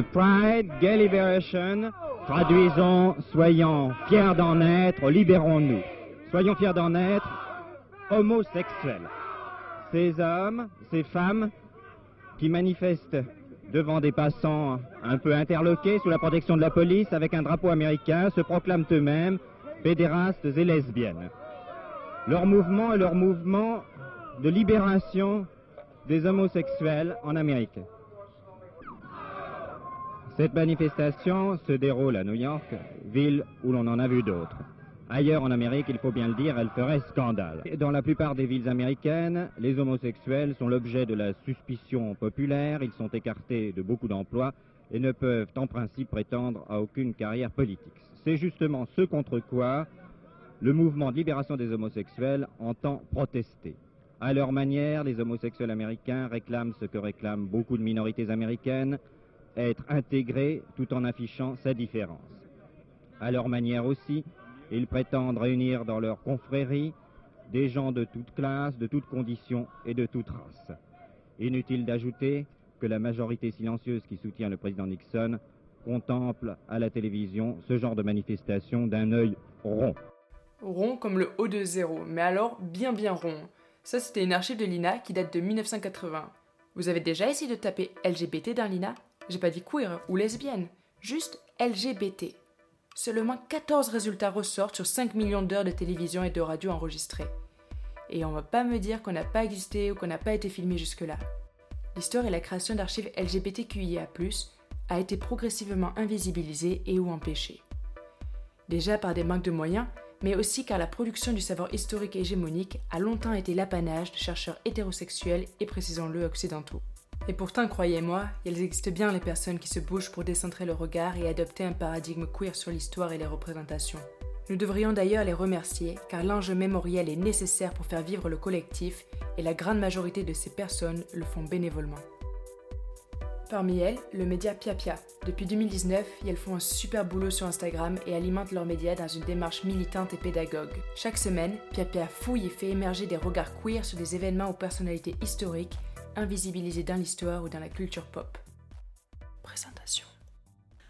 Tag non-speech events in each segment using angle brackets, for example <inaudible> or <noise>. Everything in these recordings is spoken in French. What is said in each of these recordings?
Pride, Gay Liberation, traduisons, soyons fiers d'en être, libérons-nous. Soyons fiers d'en être homosexuels. Ces hommes, ces femmes qui manifestent devant des passants un peu interloqués sous la protection de la police avec un drapeau américain se proclament eux-mêmes pédérastes et lesbiennes. Leur mouvement est leur mouvement de libération des homosexuels en Amérique. Cette manifestation se déroule à New York, ville où l'on en a vu d'autres. Ailleurs en Amérique, il faut bien le dire, elle ferait scandale. Dans la plupart des villes américaines, les homosexuels sont l'objet de la suspicion populaire, ils sont écartés de beaucoup d'emplois et ne peuvent en principe prétendre à aucune carrière politique. C'est justement ce contre quoi le mouvement de libération des homosexuels entend protester. À leur manière, les homosexuels américains réclament ce que réclament beaucoup de minorités américaines, être intégrés tout en affichant sa différence. À leur manière aussi, ils prétendent réunir dans leur confrérie des gens de toutes classes, de toutes conditions et de toutes races. Inutile d'ajouter que la majorité silencieuse qui soutient le président Nixon contemple à la télévision ce genre de manifestation d'un œil rond. Rond comme le haut de zéro, mais alors bien bien rond. Ça c'était une archive de l'INA qui date de 1980. Vous avez déjà essayé de taper LGBT dans l'INA? J'ai pas dit queer ou lesbienne, juste LGBT. Seulement 14 résultats ressortent sur 5 millions d'heures de télévision et de radio enregistrées. Et on va pas me dire qu'on n'a pas existé ou qu'on n'a pas été filmé jusque-là. L'histoire et la création d'archives LGBTQIA, a été progressivement invisibilisée et ou empêchée. Déjà par des manques de moyens, mais aussi car la production du savoir historique hégémonique a longtemps été l'apanage de chercheurs hétérosexuels et précisons-le occidentaux. Et pourtant, croyez-moi, il existe bien les personnes qui se bougent pour décentrer le regard et adopter un paradigme queer sur l'histoire et les représentations. Nous devrions d'ailleurs les remercier car l'enjeu mémoriel est nécessaire pour faire vivre le collectif et la grande majorité de ces personnes le font bénévolement. Parmi elles, le média Piapia. Depuis 2019, elles font un super boulot sur Instagram et alimentent leurs médias dans une démarche militante et pédagogue. Chaque semaine, Piapia fouille et fait émerger des regards queer sur des événements ou personnalités historiques invisibilisés dans l'histoire ou dans la culture pop. Présentation.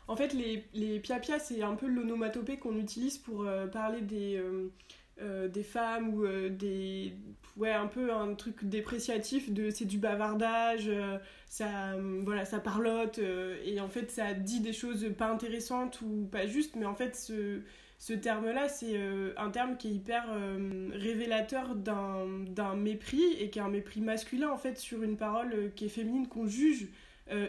En fait, les, les Piapia, c'est un peu l'onomatopée qu'on utilise pour euh, parler des, euh, euh, des femmes ou des. Ouais, un peu un truc dépréciatif de c'est du bavardage, ça, voilà, ça parlote, et en fait, ça dit des choses pas intéressantes ou pas justes, mais en fait, ce ce terme-là, c'est euh, un terme qui est hyper euh, révélateur d'un mépris et qui est un mépris masculin en fait sur une parole euh, qui est féminine qu'on juge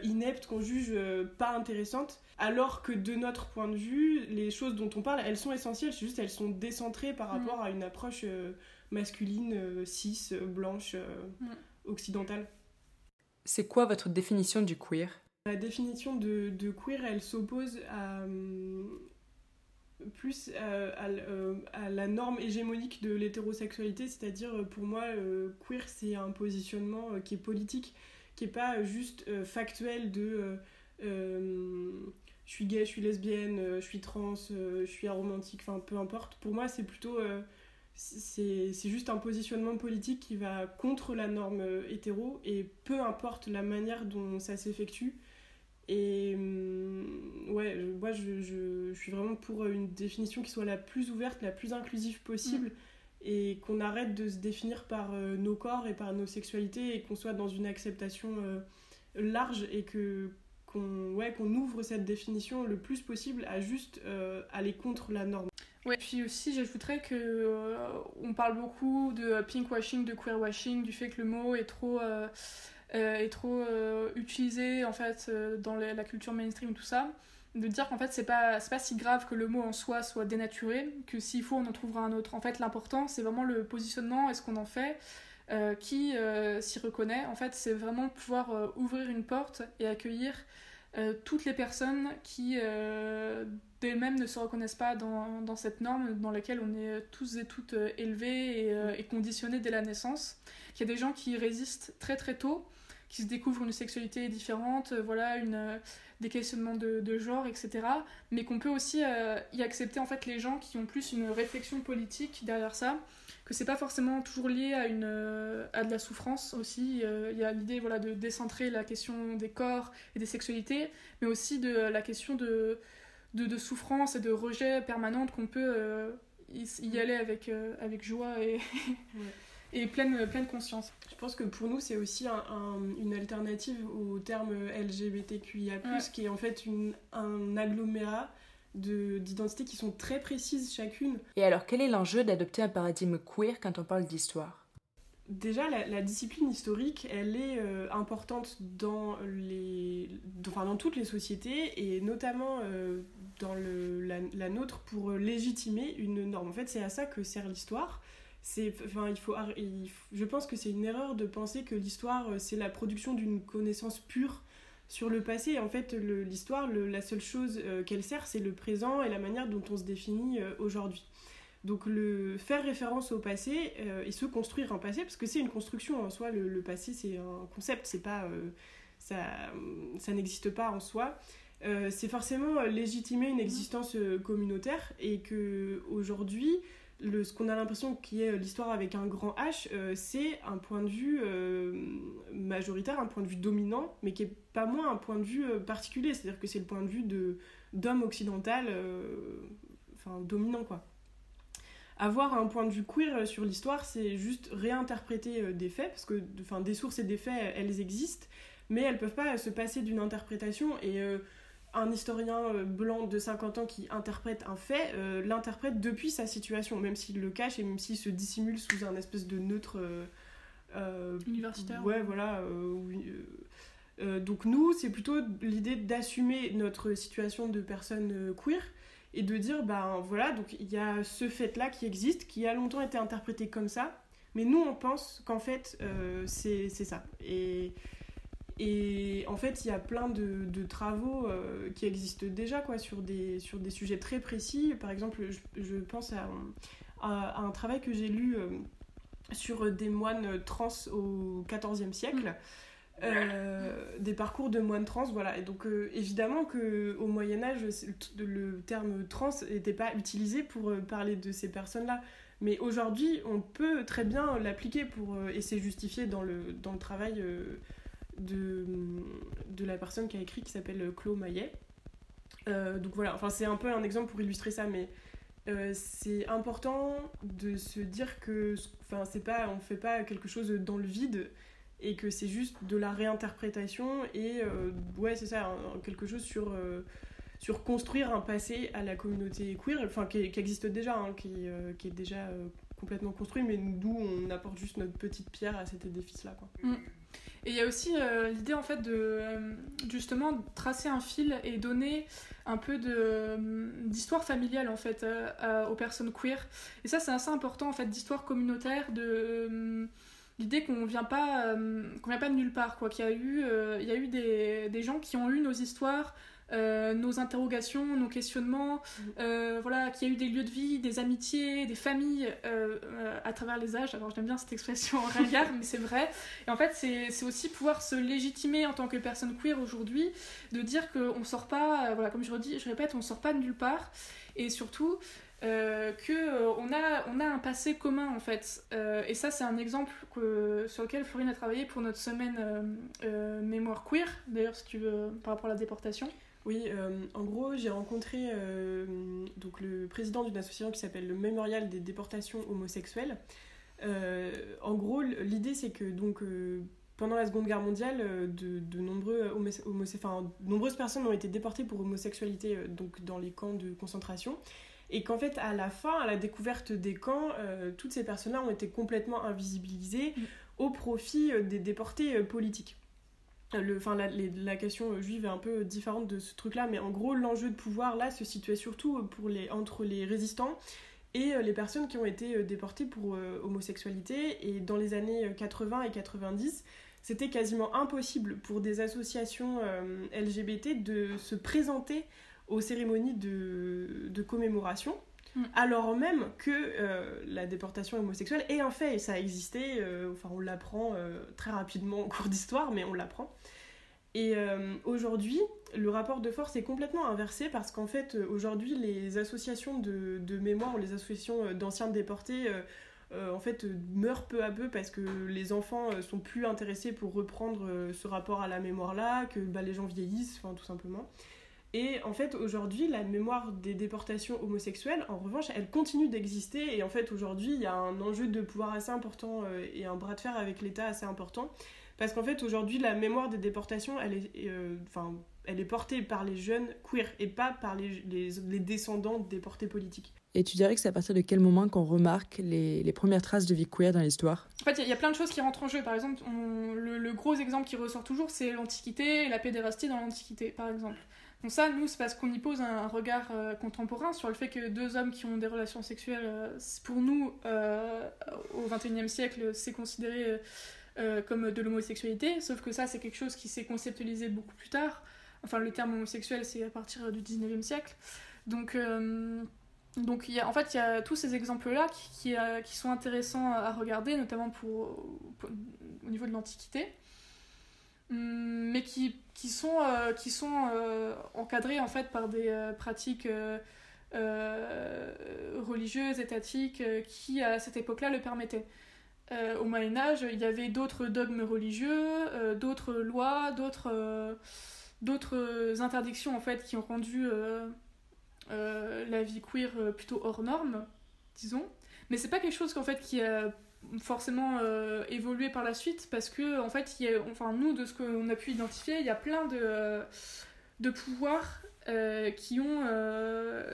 inepte, qu'on juge pas intéressante, alors que de notre point de vue, les choses dont on parle, elles sont essentielles, c'est juste elles sont décentrées par mm. rapport à une approche masculine, cis, blanche, mm. occidentale. C'est quoi votre définition du queer? La définition de, de queer, elle s'oppose à plus euh, euh, à, la norme hégémonique de l'hétérosexualité, c'est-à-dire euh, pour moi, queer c'est un positionnement qui est politique, qui est pas juste factuel de je suis gay, je suis lesbienne, je suis trans, je suis aromantique, enfin peu importe. Pour moi, c'est plutôt c'est juste un positionnement politique qui va contre la norme hétéro et peu importe la manière dont ça s'effectue, et hum, ouais, moi je, je, suis vraiment pour une définition qui soit la plus ouverte, la plus inclusive possible, mm. et qu'on arrête de se définir par euh, nos corps et par nos sexualités, et qu'on soit dans une acceptation euh, large, et que qu'on ouais, qu'on ouvre cette définition le plus possible à juste euh, aller contre la norme. Ouais, puis aussi j'ajouterais que on parle beaucoup de pinkwashing, de queerwashing, du fait que le mot est trop euh, est trop euh, utilisé en fait euh, dans la culture mainstream et tout ça de dire qu'en fait c'est pas pas si grave que le mot en soi soit dénaturé que s'il faut on en trouvera un autre. En fait l'important c'est vraiment le positionnement et ce qu'on en fait qui s'y reconnaît. En fait c'est vraiment pouvoir ouvrir une porte et accueillir toutes les personnes qui d'elles-mêmes ne se reconnaissent pas dans, dans, cette norme dans laquelle on est tous et toutes élevés et, et conditionnés dès la naissance. Qu'il y a des gens qui résistent très très tôt qui se découvrent une sexualité différente, voilà, une, des questionnements de, de, genre, etc. Mais qu'on peut aussi y accepter en fait les gens qui ont plus une réflexion politique derrière ça que c'est pas forcément toujours lié à, une, à de la souffrance aussi. Il y a l'idée voilà, de décentrer la question des corps et des sexualités, mais aussi de la question de, de, de souffrance et de rejet permanente qu'on peut euh, y, aller avec, euh, avec joie et, <laughs> et pleine, pleine conscience. Je pense que pour nous, c'est aussi un, une alternative au terme LGBTQIA, qui est en fait une, un agglomérat d'identités qui sont très précises chacune. Et alors, quel est l'enjeu d'adopter un paradigme queer quand on parle d'histoire? Déjà, la, discipline historique, elle est euh, importante dans, les, enfin, dans toutes les sociétés et notamment euh, dans le, la, nôtre pour légitimer une norme. En fait, c'est à ça que sert l'histoire. Enfin, il faut, je pense que c'est une erreur de penser que l'histoire, euh, c'est la production d'une connaissance pure sur le passé. En fait, l'histoire, la seule chose euh, qu'elle sert, c'est le présent et la manière dont on se définit euh, aujourd'hui. Donc le faire référence au passé euh, et se construire un passé, parce que c'est une construction en soi, le, passé c'est un concept, c'est pas ça, ça n'existe pas en soi. c'est forcément légitimer une existence communautaire et que aujourd'hui le, ce qu'on a l'impression qui est l'histoire avec un grand H, euh, c'est un point de vue euh, majoritaire, un point de vue dominant, mais qui est pas moins un point de vue euh, particulier. C'est-à-dire que c'est le point de vue d'homme occidental, enfin dominant quoi. Avoir un point de vue queer sur l'histoire, c'est juste réinterpréter des faits, parce que enfin, des sources et des faits, elles existent, mais elles peuvent pas se passer d'une interprétation et un historien euh, blanc de 50 ans qui interprète un fait, euh, l'interprète depuis sa situation, même s'il le cache et même s'il se dissimule sous un espèce de neutre... Euh, Universitaire. Ouais, voilà. donc nous, c'est plutôt l'idée d'assumer notre situation de personne queer et de dire, ben voilà, donc il y a ce fait-là qui existe, qui a longtemps été interprété comme ça, mais nous, on pense qu'en fait, c'est ça. Et et en fait, il y a plein de, de travaux euh, qui existent déjà quoi, sur, des, sur des sujets très précis. Par exemple, je, pense à, à, un travail que j'ai lu euh, sur des moines trans au XIVe siècle. Euh, des parcours de moines trans, voilà. Et donc, évidemment qu'au Moyen-Âge, le, terme trans n'était pas utilisé pour parler de ces personnes-là. Mais aujourd'hui, on peut très bien l'appliquer pour. et c'est justifié dans le, dans le travail de, de la personne qui a écrit qui s'appelle Claude Maillet. Euh, donc voilà, enfin c'est un peu un exemple pour illustrer ça, mais euh, c'est important de se dire que enfin c'est pas on fait pas quelque chose dans le vide et que c'est juste de la réinterprétation et euh, ouais c'est ça quelque chose sur sur construire un passé à la communauté queer enfin qui, qui existe déjà hein, qui, qui, est déjà complètement construit mais nous on apporte juste notre petite pierre à cet édifice là quoi. Mm. Et il y a aussi euh, l'idée en fait de euh, justement tracer un fil et donner un peu de euh, d'histoire familiale en fait aux personnes queer. Et ça c'est assez important en fait d'histoire communautaire de l'idée qu'on vient pas qu'on vient pas de nulle part quoi qu'il y a eu il y a eu des, des gens qui ont eu nos histoires euh, nos interrogations, nos questionnements, mm. euh, voilà, qu'il y a eu des lieux de vie, des amitiés, des familles euh, à travers les âges. Alors j'aime bien cette expression en regard, <laughs> mais c'est vrai. Et en fait, c'est aussi pouvoir se légitimer en tant que personne queer aujourd'hui, de dire qu'on sort pas, voilà, comme je redis, je répète, on sort pas de nulle part, et surtout euh, qu'on a, on a un passé commun en fait. et ça, c'est un exemple que, sur lequel Florine a travaillé pour notre semaine mémoire queer, d'ailleurs, si tu veux, par rapport à la déportation. Oui, euh, en gros, j'ai rencontré euh, donc le président d'une association qui s'appelle le Mémorial des déportations homosexuelles. Euh, en gros, l'idée c'est que donc pendant la Seconde Guerre mondiale, de, de nombreux enfin, nombreuses personnes ont été déportées pour homosexualité donc dans les camps de concentration. Et qu'en fait, à la fin, à la découverte des camps, toutes ces personnes-là ont été complètement invisibilisées mm. au profit des déportés politiques le, la, la, question juive est un peu différente de ce truc-là, mais en gros, l'enjeu de pouvoir là se situait surtout pour les, entre les résistants et euh, les personnes qui ont été euh, déportées pour euh, homosexualité. Et dans les années 80 et 90, c'était quasiment impossible pour des associations LGBT de se présenter aux cérémonies de, de commémoration. Mm. alors même que la déportation homosexuelle est un fait et ça a existé, enfin on l'apprend très rapidement au cours d'histoire, mais on l'apprend. Et aujourd'hui, le rapport de force est complètement inversé parce qu'en fait, aujourd'hui, les associations de, mémoire ou les associations d'anciens déportés euh, en fait meurent peu à peu parce que les enfants euh, sont plus intéressés pour reprendre euh, ce rapport à la mémoire là, que bah, les gens vieillissent, enfin tout simplement. Et en fait, aujourd'hui, la mémoire des déportations homosexuelles, en revanche, elle continue d'exister. Et en fait, aujourd'hui, il y a un enjeu de pouvoir assez important et un bras de fer avec l'État assez important. Parce qu'en fait, aujourd'hui, la mémoire des déportations, elle est, enfin, elle est portée par les jeunes queer et pas par les, les, les descendants de déportés politiques. Et tu dirais que c'est à partir de quel moment qu'on remarque les, les, premières traces de vie queer dans l'histoire? En fait, il y, a plein de choses qui rentrent en jeu. Par exemple, le, gros exemple qui ressort toujours, c'est l'Antiquité et la pédérastie dans l'Antiquité, par exemple. Donc ça, nous, c'est parce qu'on y pose un, regard euh, contemporain sur le fait que deux hommes qui ont des relations sexuelles, euh, pour nous, euh, au XXIe siècle, c'est considéré comme de l'homosexualité, sauf que ça, c'est quelque chose qui s'est conceptualisé beaucoup plus tard. Enfin, le terme homosexuel, c'est à partir du XIXe siècle. Donc... Donc y a, en fait, il y a tous ces exemples-là qui, sont intéressants à regarder, notamment pour, au niveau de l'Antiquité, mais qui, qui sont, euh, qui sont euh, encadrés en fait par des pratiques religieuses, étatiques, qui à cette époque-là le permettaient. au Moyen Âge, il y avait d'autres dogmes religieux, d'autres lois, d'autres d'autres interdictions en fait qui ont rendu euh, la vie queer euh, plutôt hors norme, disons. Mais c'est pas quelque chose qu'en fait qui a forcément euh, évolué par la suite parce que en fait il y a, enfin nous de ce qu'on a pu identifier il y a plein de, de pouvoirs qui ont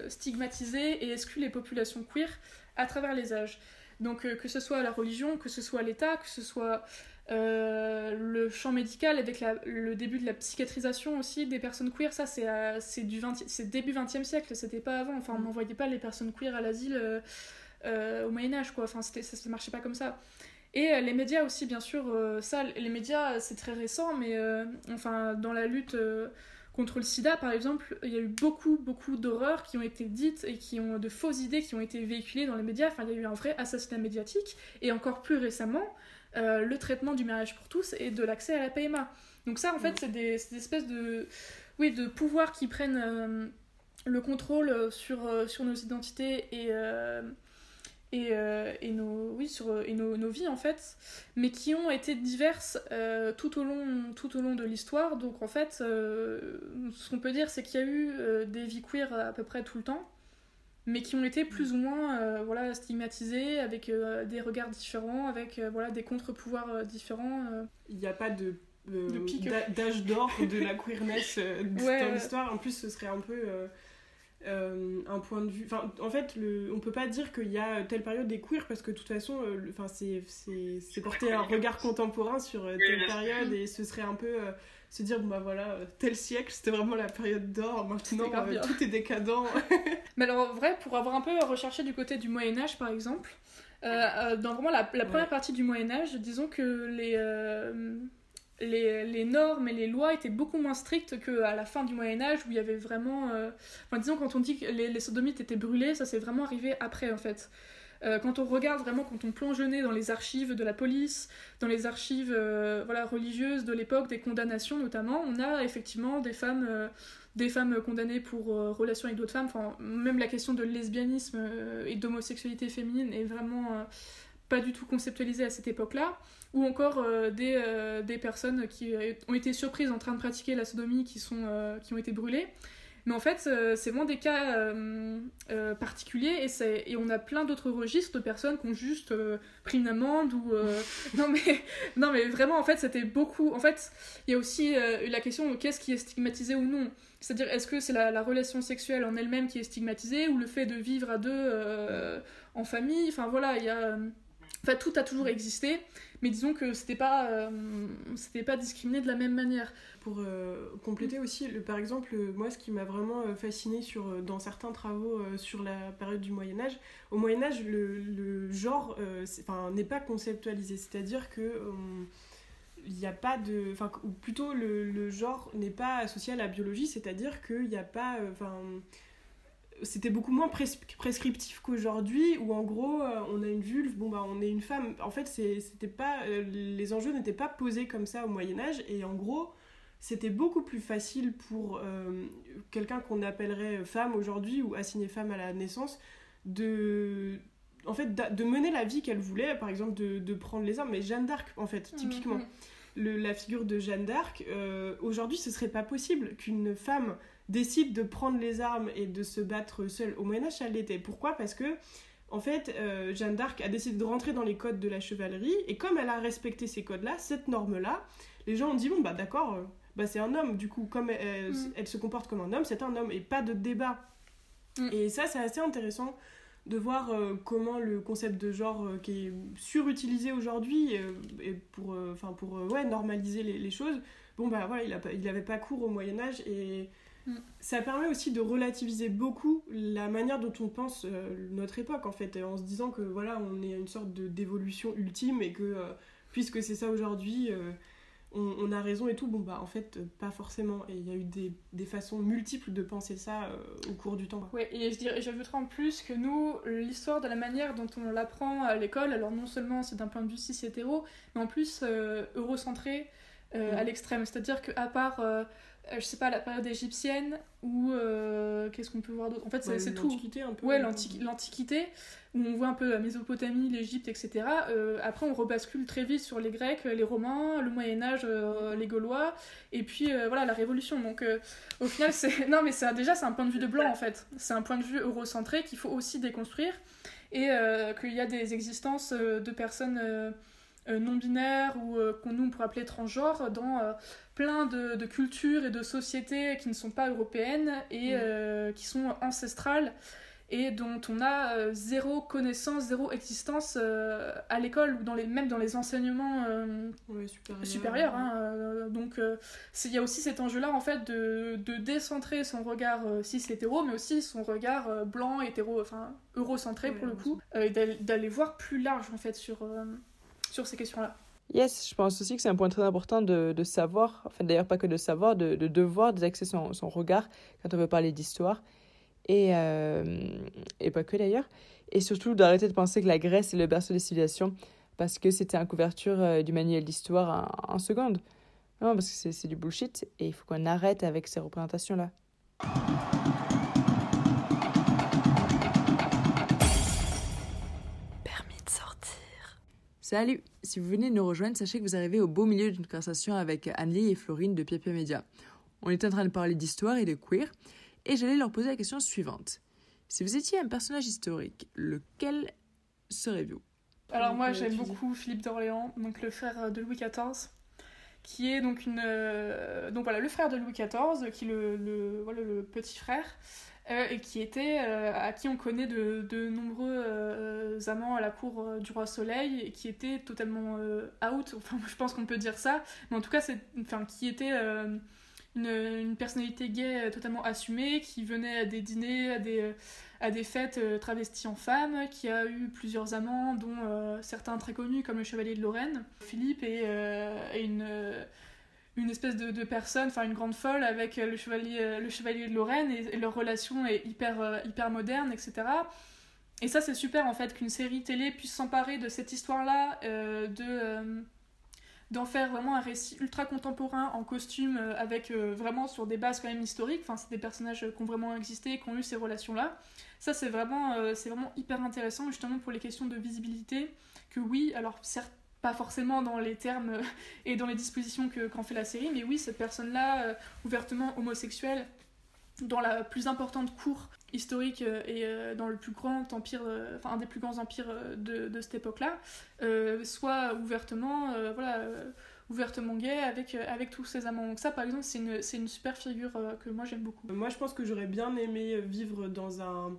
stigmatisé et exclu les populations queer à travers les âges donc que ce soit la religion que ce soit l'État que ce soit euh, le champ médical avec le début de la psychiatrisation aussi des personnes queer, ça c'est euh, du début 20e siècle, c'était pas avant. Enfin, on mm. n'envoyait pas les personnes queer à l'asile euh, au Moyen-Âge, quoi. Enfin, ça ne marchait pas comme ça. Et les médias aussi, bien sûr, ça, les médias c'est très récent, mais enfin, dans la lutte contre le sida, par exemple, il y a eu beaucoup, beaucoup d'horreurs qui ont été dites et qui ont de fausses idées qui ont été véhiculées dans les médias. Enfin, il y a eu un vrai assassinat médiatique. Et encore plus récemment, euh, le traitement du mariage pour tous et de l'accès à la PMA. Donc ça, en fait, mm. c'est des, des, espèces de, oui, de pouvoirs qui prennent euh, le contrôle sur, euh, sur nos identités et, et, et, nos, oui, sur, et nos, nos, vies, en fait, mais qui ont été diverses tout, au long, tout au long de l'histoire. Donc, en fait, ce qu'on peut dire, c'est qu'il y a eu des vies queer à peu près tout le temps mais qui ont été plus ou moins euh, voilà, stigmatisés avec euh, des regards différents, avec euh, voilà, des contre-pouvoirs différents. Il n'y a pas de d'âge d'or de la queerness <laughs> dans l'histoire. En plus, ce serait un peu un point de vue. Enfin, en fait, le... on peut pas dire qu'il y a telle période des queers parce que de toute façon, enfin, c'est porter un regard contemporain sur telle période et ce serait un peu se dire, bon bah voilà, tel siècle, c'était vraiment la période d'or, maintenant euh, tout est décadent. <laughs> <laughs> Mais alors, en vrai, pour avoir un peu recherché du côté du Moyen-Âge, par exemple, euh, euh, dans vraiment la, première partie du Moyen-Âge, disons que les, les, les, normes et les lois étaient beaucoup moins strictes qu'à la fin du Moyen-Âge, où il y avait vraiment. Enfin, disons, quand on dit que les, les sodomites étaient brûlés, ça s'est vraiment arrivé après, en fait. Euh, quand on regarde vraiment, quand on plonge nez dans les archives de la police, dans les archives euh, voilà, religieuses de l'époque, des condamnations notamment, on a effectivement des femmes, euh, des femmes condamnées pour relations avec d'autres femmes. Enfin, même la question de lesbianisme et d'homosexualité féminine est vraiment pas du tout conceptualisée à cette époque-là. Ou encore des, des, personnes qui ont été surprises en train de pratiquer la sodomie qui, sont, qui ont été brûlées. Mais en fait, euh, c'est vraiment des cas euh, euh, particuliers et, et, on a plein d'autres registres de personnes qui ont juste pris une amende ou. <laughs> non, mais, non, mais vraiment, en fait, c'était beaucoup. En fait, il y a aussi la question de qu'est-ce qui est stigmatisé ou non. C'est-à-dire, est-ce que c'est la, relation sexuelle en elle-même qui est stigmatisée ou le fait de vivre à deux en famille? Enfin, voilà, il y a. Enfin, tout a toujours existé, mais disons que c'était pas, c'était pas discriminé de la même manière. Pour euh, compléter aussi, le, par exemple, moi ce qui m'a vraiment euh, fasciné sur, euh, dans certains travaux sur la période du Moyen Âge, au Moyen Âge, le, le genre n'est pas conceptualisé, c'est-à-dire que il n'y a pas de. Enfin, ou plutôt le, le genre n'est pas associé à la biologie, c'est-à-dire qu'il n'y a pas. Enfin c'était beaucoup moins prescriptif qu'aujourd'hui où en gros on a une vulve bon bah on est une femme. En fait c'était pas les enjeux n'étaient pas posés comme ça au Moyen Âge et en gros c'était beaucoup plus facile pour quelqu'un qu'on appellerait femme aujourd'hui ou assigné femme à la naissance de en fait de mener la vie qu'elle voulait par exemple de, de, prendre les armes mais Jeanne d'Arc en fait typiquement. mm, mm la figure de Jeanne d'Arc, euh, aujourd'hui ce serait pas possible qu'une femme décide de prendre les armes et de se battre seule. Au Moyen-Âge, elle l'était. Pourquoi? Parce que, en fait, euh, Jeanne d'Arc a décidé de rentrer dans les codes de la chevalerie, et comme elle a respecté ces codes-là, cette norme-là, les gens ont dit bon, bah d'accord, euh, bah, c'est un homme, du coup, comme elle, mm. elle, se comporte comme un homme, c'est un homme, et pas de débat. Mm. Et ça, c'est assez intéressant de voir euh, comment le concept de genre euh, qui est surutilisé aujourd'hui euh, et pour, enfin pour ouais, normaliser les, les, choses, bon bah voilà, il n'avait pas cours au Moyen Âge et mm. ça permet aussi de relativiser beaucoup la manière dont on pense notre époque en fait, en se disant que voilà, on est à une sorte d'évolution ultime et que puisque c'est ça aujourd'hui, on, a raison et tout. Bon, bah en fait, pas forcément. Et il y a eu des, des, façons multiples de penser ça euh, au cours du temps. Ouais, et je dirais, j'ajouterais en plus que nous, l'histoire de la manière dont on l'apprend à l'école, alors non seulement c'est d'un point de vue cis hétéro, mais en plus euh, eurocentré euh, à mm. l'extrême. C'est-à-dire qu'à part euh, je sais pas, la période égyptienne ou euh, qu'est-ce qu'on peut voir d'autre? En fait, c'est tout. L'Antiquité un peu. Ouais, l'Antiquité, où on voit un peu la Mésopotamie, l'Égypte, etc. Euh, après, on rebascule très vite sur les Grecs, les Romains, le Moyen-Âge, les Gaulois, et puis voilà, la Révolution. Donc, au final, c'est. <laughs> Non, mais déjà, c'est un point de vue de blanc, en fait. C'est un point de vue eurocentré qu'il faut aussi déconstruire, et qu'il y a des existences de personnes non binaires ou qu'on nous on pourrait appeler transgenres dans plein de, cultures et de sociétés qui ne sont pas européennes et mm. euh, qui sont ancestrales et dont on a euh, zéro connaissance, zéro existence euh, à l'école ou dans les, même dans les enseignements supérieurs. Hein, donc il y a aussi cet enjeu-là en fait de, de décentrer son regard cis-hétéro, mais aussi son regard blanc, hétéro, enfin eurocentré pour le coup, et d'aller voir plus large en fait sur, sur ces questions-là. Yes, je pense aussi que c'est un point très important de, de savoir, enfin d'ailleurs pas que de savoir, de, de devoir d'axer son, son, regard quand on veut parler d'histoire, et, euh, et pas que d'ailleurs, et surtout d'arrêter de penser que la Grèce est le berceau des civilisations, parce que c'était en couverture euh, du manuel d'histoire en, en, seconde. Non, parce que c'est du bullshit, et il faut qu'on arrête avec ces représentations-là. Salut Si vous venez de nous rejoindre, sachez que vous arrivez au beau milieu d'une conversation avec Annelie et Florine de Pia Media. On était en train de parler d'histoire et de queer, et j'allais leur poser la question suivante. Si vous étiez un personnage historique, lequel seriez-vous Alors moi j'aime beaucoup Philippe d'Orléans, donc le frère de Louis XIV, qui est donc une... Euh, donc voilà, le frère de Louis XIV, qui est le, le, voilà, le petit frère, euh, et qui était euh, à qui on connaît de, de nombreux euh, amants à la cour du roi Soleil et qui était totalement out. Enfin je pense qu'on peut dire ça. Mais en tout cas c'est enfin qui était une, une, personnalité gay totalement assumée qui venait à des dîners à des à des fêtes travesties en femme qui a eu plusieurs amants dont certains très connus comme le chevalier de Lorraine Philippe est, est une une espèce de, personne, enfin une grande folle avec le chevalier, euh, le chevalier de Lorraine et, leur relation est hyper, euh, hyper moderne, etc. Et ça c'est super en fait qu'une série télé puisse s'emparer de cette histoire-là, euh, de d'en faire vraiment un récit ultra contemporain en costume avec vraiment sur des bases quand même historiques. Enfin c'est des personnages qui ont vraiment existé, qui ont eu ces relations-là. Ça c'est vraiment c'est vraiment hyper intéressant justement pour les questions de visibilité. Que oui, alors certes pas forcément dans les termes et dans les dispositions que qu'en fait la série, mais oui, cette personne-là, euh, ouvertement homosexuelle, dans la plus importante cour historique euh, et euh, dans le plus grand empire, enfin un des plus grands empires de, de cette époque-là, soit ouvertement, voilà, ouvertement gay avec, avec tous ses amants. Donc ça, par exemple, c'est une, une, super figure que moi j'aime beaucoup. Moi, je pense que j'aurais bien aimé vivre dans un...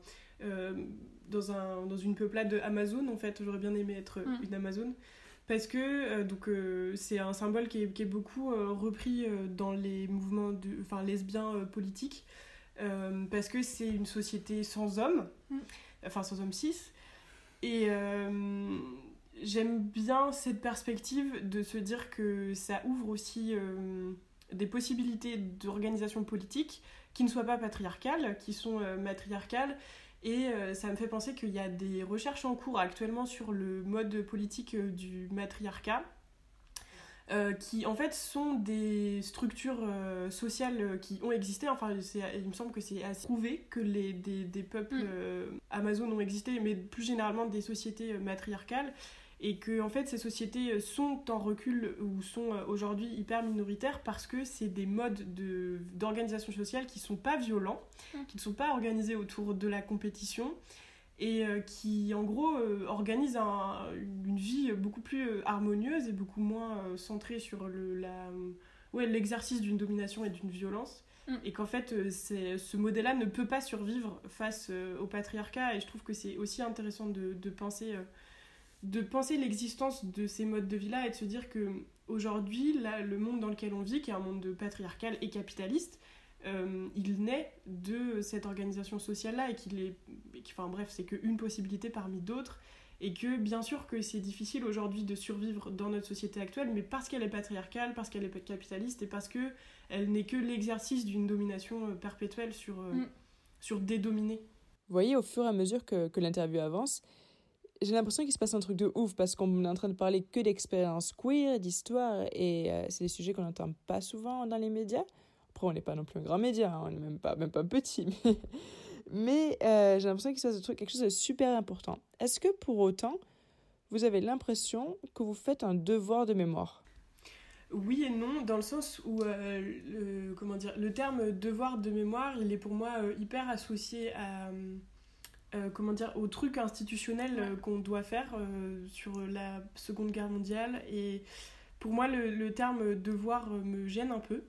dans, un, dans une peuplade de Amazon, en fait, j'aurais bien aimé être mm. une Amazon parce que euh, donc euh, c'est un symbole qui est, qui est beaucoup euh, repris dans les mouvements de, enfin, lesbiens politiques parce que c'est une société sans hommes, mm. enfin sans hommes cis. Et j'aime bien cette perspective de se dire que ça ouvre aussi des possibilités d'organisation politique qui ne soient pas patriarcales, qui sont matriarcales. Et ça me fait penser qu'il y a des recherches en cours actuellement sur le mode politique du matriarcat. qui en fait sont des structures sociales qui ont existé. Enfin, il me semble que c'est assez prouvé que les, des, des peuples mm. Amazon ont existé, mais plus généralement des sociétés matriarcales et que en fait ces sociétés euh, sont en recul ou sont euh, aujourd'hui hyper minoritaires parce que c'est des modes d'organisation sociale qui sont pas violents, qui ne sont pas organisés autour de la compétition et euh, qui en gros organisent une vie beaucoup plus harmonieuse et beaucoup moins centrée sur le, la, ouais, l'exercice d'une domination et d'une violence. Mmh. Et qu'en fait, ce modèle-là ne peut pas survivre face au patriarcat. Et je trouve que c'est aussi intéressant de, de penser de penser l'existence de ces modes de vie-là et de se dire que aujourd'hui, le monde dans lequel on vit, qui est un monde patriarcal et capitaliste, euh, il naît de cette organisation sociale-là et qu'il est, enfin bref, c'est qu'une possibilité parmi d'autres et que bien sûr que c'est difficile aujourd'hui de survivre dans notre société actuelle, mais parce qu'elle est patriarcale, parce qu'elle est capitaliste et parce que elle n'est que l'exercice d'une domination euh, perpétuelle sur, euh, mm. sur des dominés. Vous voyez, au fur et à mesure que, que l'interview avance, j'ai l'impression qu'il se passe un truc de ouf parce qu'on est en train de parler que d'expériences queer, d'histoire, et euh, c'est des sujets qu'on n'entend pas souvent dans les médias. Après, on n'est pas non plus un grand média, hein, on n'est même pas, même pas petit, <laughs> mais, euh, j'ai l'impression qu'il se passe un truc, quelque chose de super important. Est-ce que pour autant, vous avez l'impression que vous faites un devoir de mémoire? Oui et non, dans le sens où euh, le, comment dire, le terme devoir de mémoire, il est pour moi hyper associé à, euh, comment dire, au truc institutionnel euh, qu'on doit faire euh, sur la Seconde Guerre mondiale. Et pour moi, le, terme devoir me gêne un peu.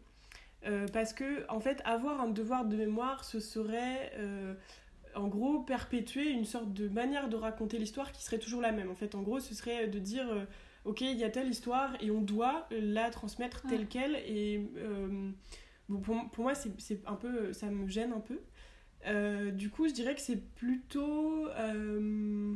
parce que, en fait, avoir un devoir de mémoire, ce serait en gros perpétuer une sorte de manière de raconter l'histoire qui serait toujours la même. En fait, en gros, ce serait de dire ok, il y a telle histoire et on doit la transmettre telle qu'elle. Et pour, pour, moi, c'est un peu, ça me gêne un peu. Euh, du coup, je dirais que c'est plutôt euh,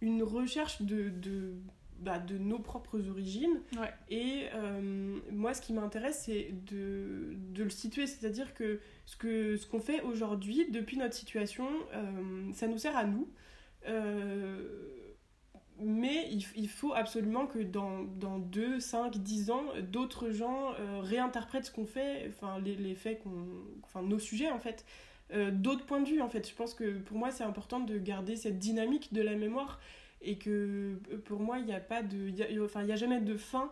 une recherche de, de, bah, de, nos propres origines. Et euh, moi, ce qui m'intéresse, c'est de, de, le situer. C'est-à-dire que ce qu'on ce qu'on fait aujourd'hui, depuis notre situation, ça nous sert à nous. mais il, il, faut absolument que dans, dans 2, 5, 10 ans, d'autres gens réinterprètent ce qu'on fait, enfin les, les faits qu'on. Enfin nos sujets en fait. Euh, d'autres points de vue en fait. Je pense que pour moi c'est important de garder cette dynamique de la mémoire et que euh, pour moi il n'y a pas de, enfin il y a jamais de fin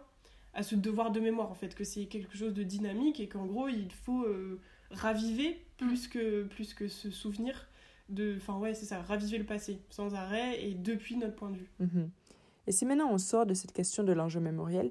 à ce devoir de mémoire en fait, que c'est quelque chose de dynamique et qu'en gros il faut euh, raviver plus que plus que se souvenir de, enfin ouais c'est ça, raviver le passé sans arrêt et depuis notre point de vue. Mhm. Et si maintenant on sort de cette question de l'enjeu mémoriel,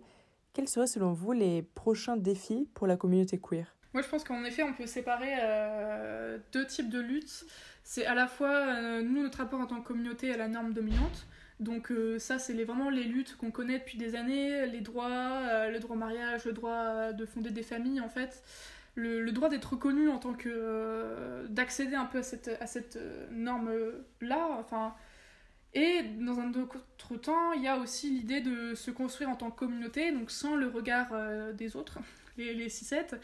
quels seraient selon vous les prochains défis pour la communauté queer? Moi, je pense qu'en effet, on peut séparer euh, deux types de luttes. C'est à la fois, euh, nous, notre rapport en tant que communauté à la norme dominante. Donc euh, ça, c'est vraiment les luttes qu'on connaît depuis des années, les droits, le droit au mariage, le droit de fonder des familles, en fait. Le, droit d'être reconnu en tant que... d'accéder un peu à cette, à cette norme-là, enfin... Et dans un autre temps, il y a aussi l'idée de se construire en tant que communauté, donc sans le regard des autres les, les 6-7,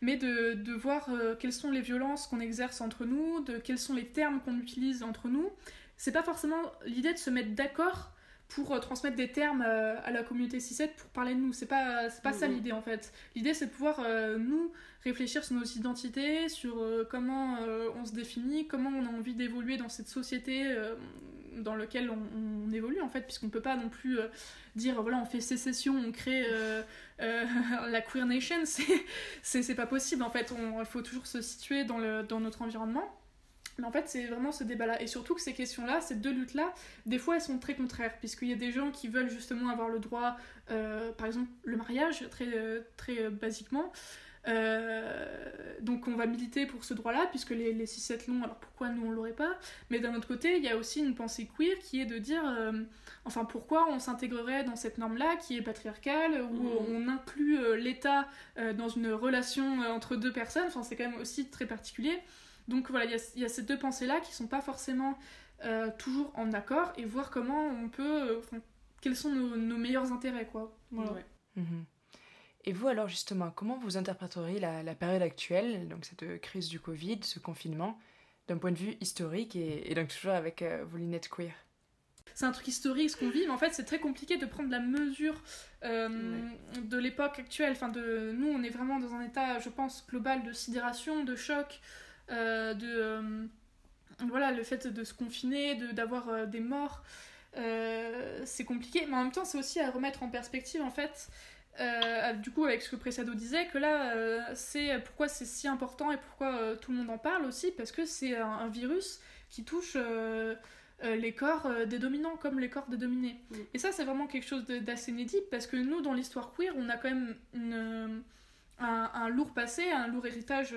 mais de, de voir euh, quelles sont les violences qu'on exerce entre nous, de quels sont les termes qu'on utilise entre nous. C'est pas forcément l'idée de se mettre d'accord pour euh, transmettre des termes euh, à la communauté 6-7 pour parler de nous. C'est pas, c'est pas ça l'idée en fait. L'idée c'est de pouvoir nous réfléchir sur nos identités, sur comment on se définit, comment on a envie d'évoluer dans cette société dans laquelle on, évolue en fait, puisqu'on peut pas non plus dire voilà on fait sécession, on crée euh, euh, <laughs> la queer nation, <laughs> c'est pas possible en fait. Il faut toujours se situer dans, le, dans notre environnement. Mais en fait, c'est vraiment ce débat-là. Et surtout que ces questions-là, ces deux luttes-là, des fois, elles sont très contraires, puisqu'il y a des gens qui veulent justement avoir le droit, euh, par exemple, le mariage, très, très basiquement, euh, donc on va militer pour ce droit-là, puisque les, les 6-7 l'ont, alors pourquoi nous on l'aurait pas? Mais d'un autre côté, il y a aussi une pensée queer qui est de dire, euh, enfin pourquoi on s'intégrerait dans cette norme-là qui est patriarcale, où mm. on inclut euh, l'État dans une relation entre deux personnes, enfin c'est quand même aussi très particulier. Donc voilà, il y, a, ces deux pensées-là qui sont pas forcément toujours en accord, et voir comment on peut, quels sont nos, meilleurs intérêts, quoi. Voilà. Mhm. Et vous alors justement, comment vous interpréteriez la, période actuelle, donc cette crise du Covid, ce confinement, d'un point de vue historique et, donc toujours avec euh, vos lunettes queer? C'est un truc historique ce qu'on vit, mais en fait c'est très compliqué de prendre la mesure euh, de l'époque actuelle. Enfin, de, nous on est vraiment dans un état, je pense, global de sidération, de choc, euh, de voilà le fait de se confiner, d'avoir des morts. c'est compliqué, mais en même temps c'est aussi à remettre en perspective en fait euh, du coup avec ce que Pressado disait que là euh, c'est pourquoi c'est si important et pourquoi euh, tout le monde en parle aussi parce que c'est un, virus qui touche les corps des dominants comme les corps des dominés. Et ça c'est vraiment quelque chose d'assez inédit parce que nous dans l'histoire queer on a quand même une, un, lourd passé, un lourd héritage